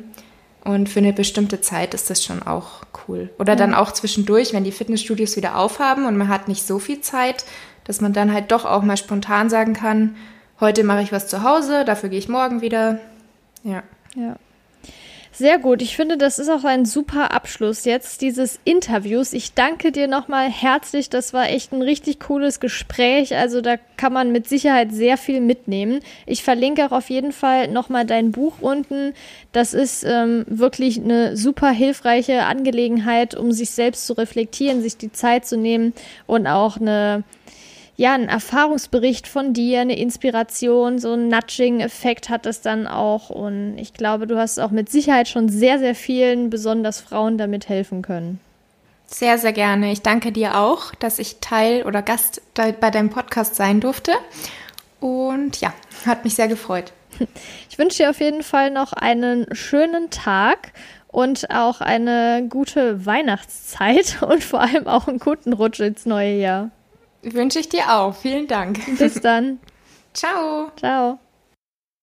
Und für eine bestimmte Zeit ist das schon auch cool. Oder ja. dann auch zwischendurch, wenn die Fitnessstudios wieder aufhaben und man hat nicht so viel Zeit, dass man dann halt doch auch mal spontan sagen kann, heute mache ich was zu Hause, dafür gehe ich morgen wieder. Ja. Ja. Sehr gut. Ich finde, das ist auch ein super Abschluss jetzt dieses Interviews. Ich danke dir nochmal herzlich. Das war echt ein richtig cooles Gespräch. Also da kann man mit Sicherheit sehr viel mitnehmen. Ich verlinke auch auf jeden Fall nochmal dein Buch unten. Das ist ähm, wirklich eine super hilfreiche Angelegenheit, um sich selbst zu reflektieren, sich die Zeit zu nehmen und auch eine ja, ein Erfahrungsbericht von dir, eine Inspiration, so ein Nudging-Effekt hat das dann auch. Und ich glaube, du hast auch mit Sicherheit schon sehr, sehr vielen, besonders Frauen, damit helfen können. Sehr, sehr gerne. Ich danke dir auch, dass ich Teil oder Gast bei deinem Podcast sein durfte. Und ja, hat mich sehr gefreut. Ich wünsche dir auf jeden Fall noch einen schönen Tag und auch eine gute Weihnachtszeit und vor allem auch einen guten Rutsch ins neue Jahr. Wünsche ich dir auch. Vielen Dank. Bis dann. Ciao. Ciao.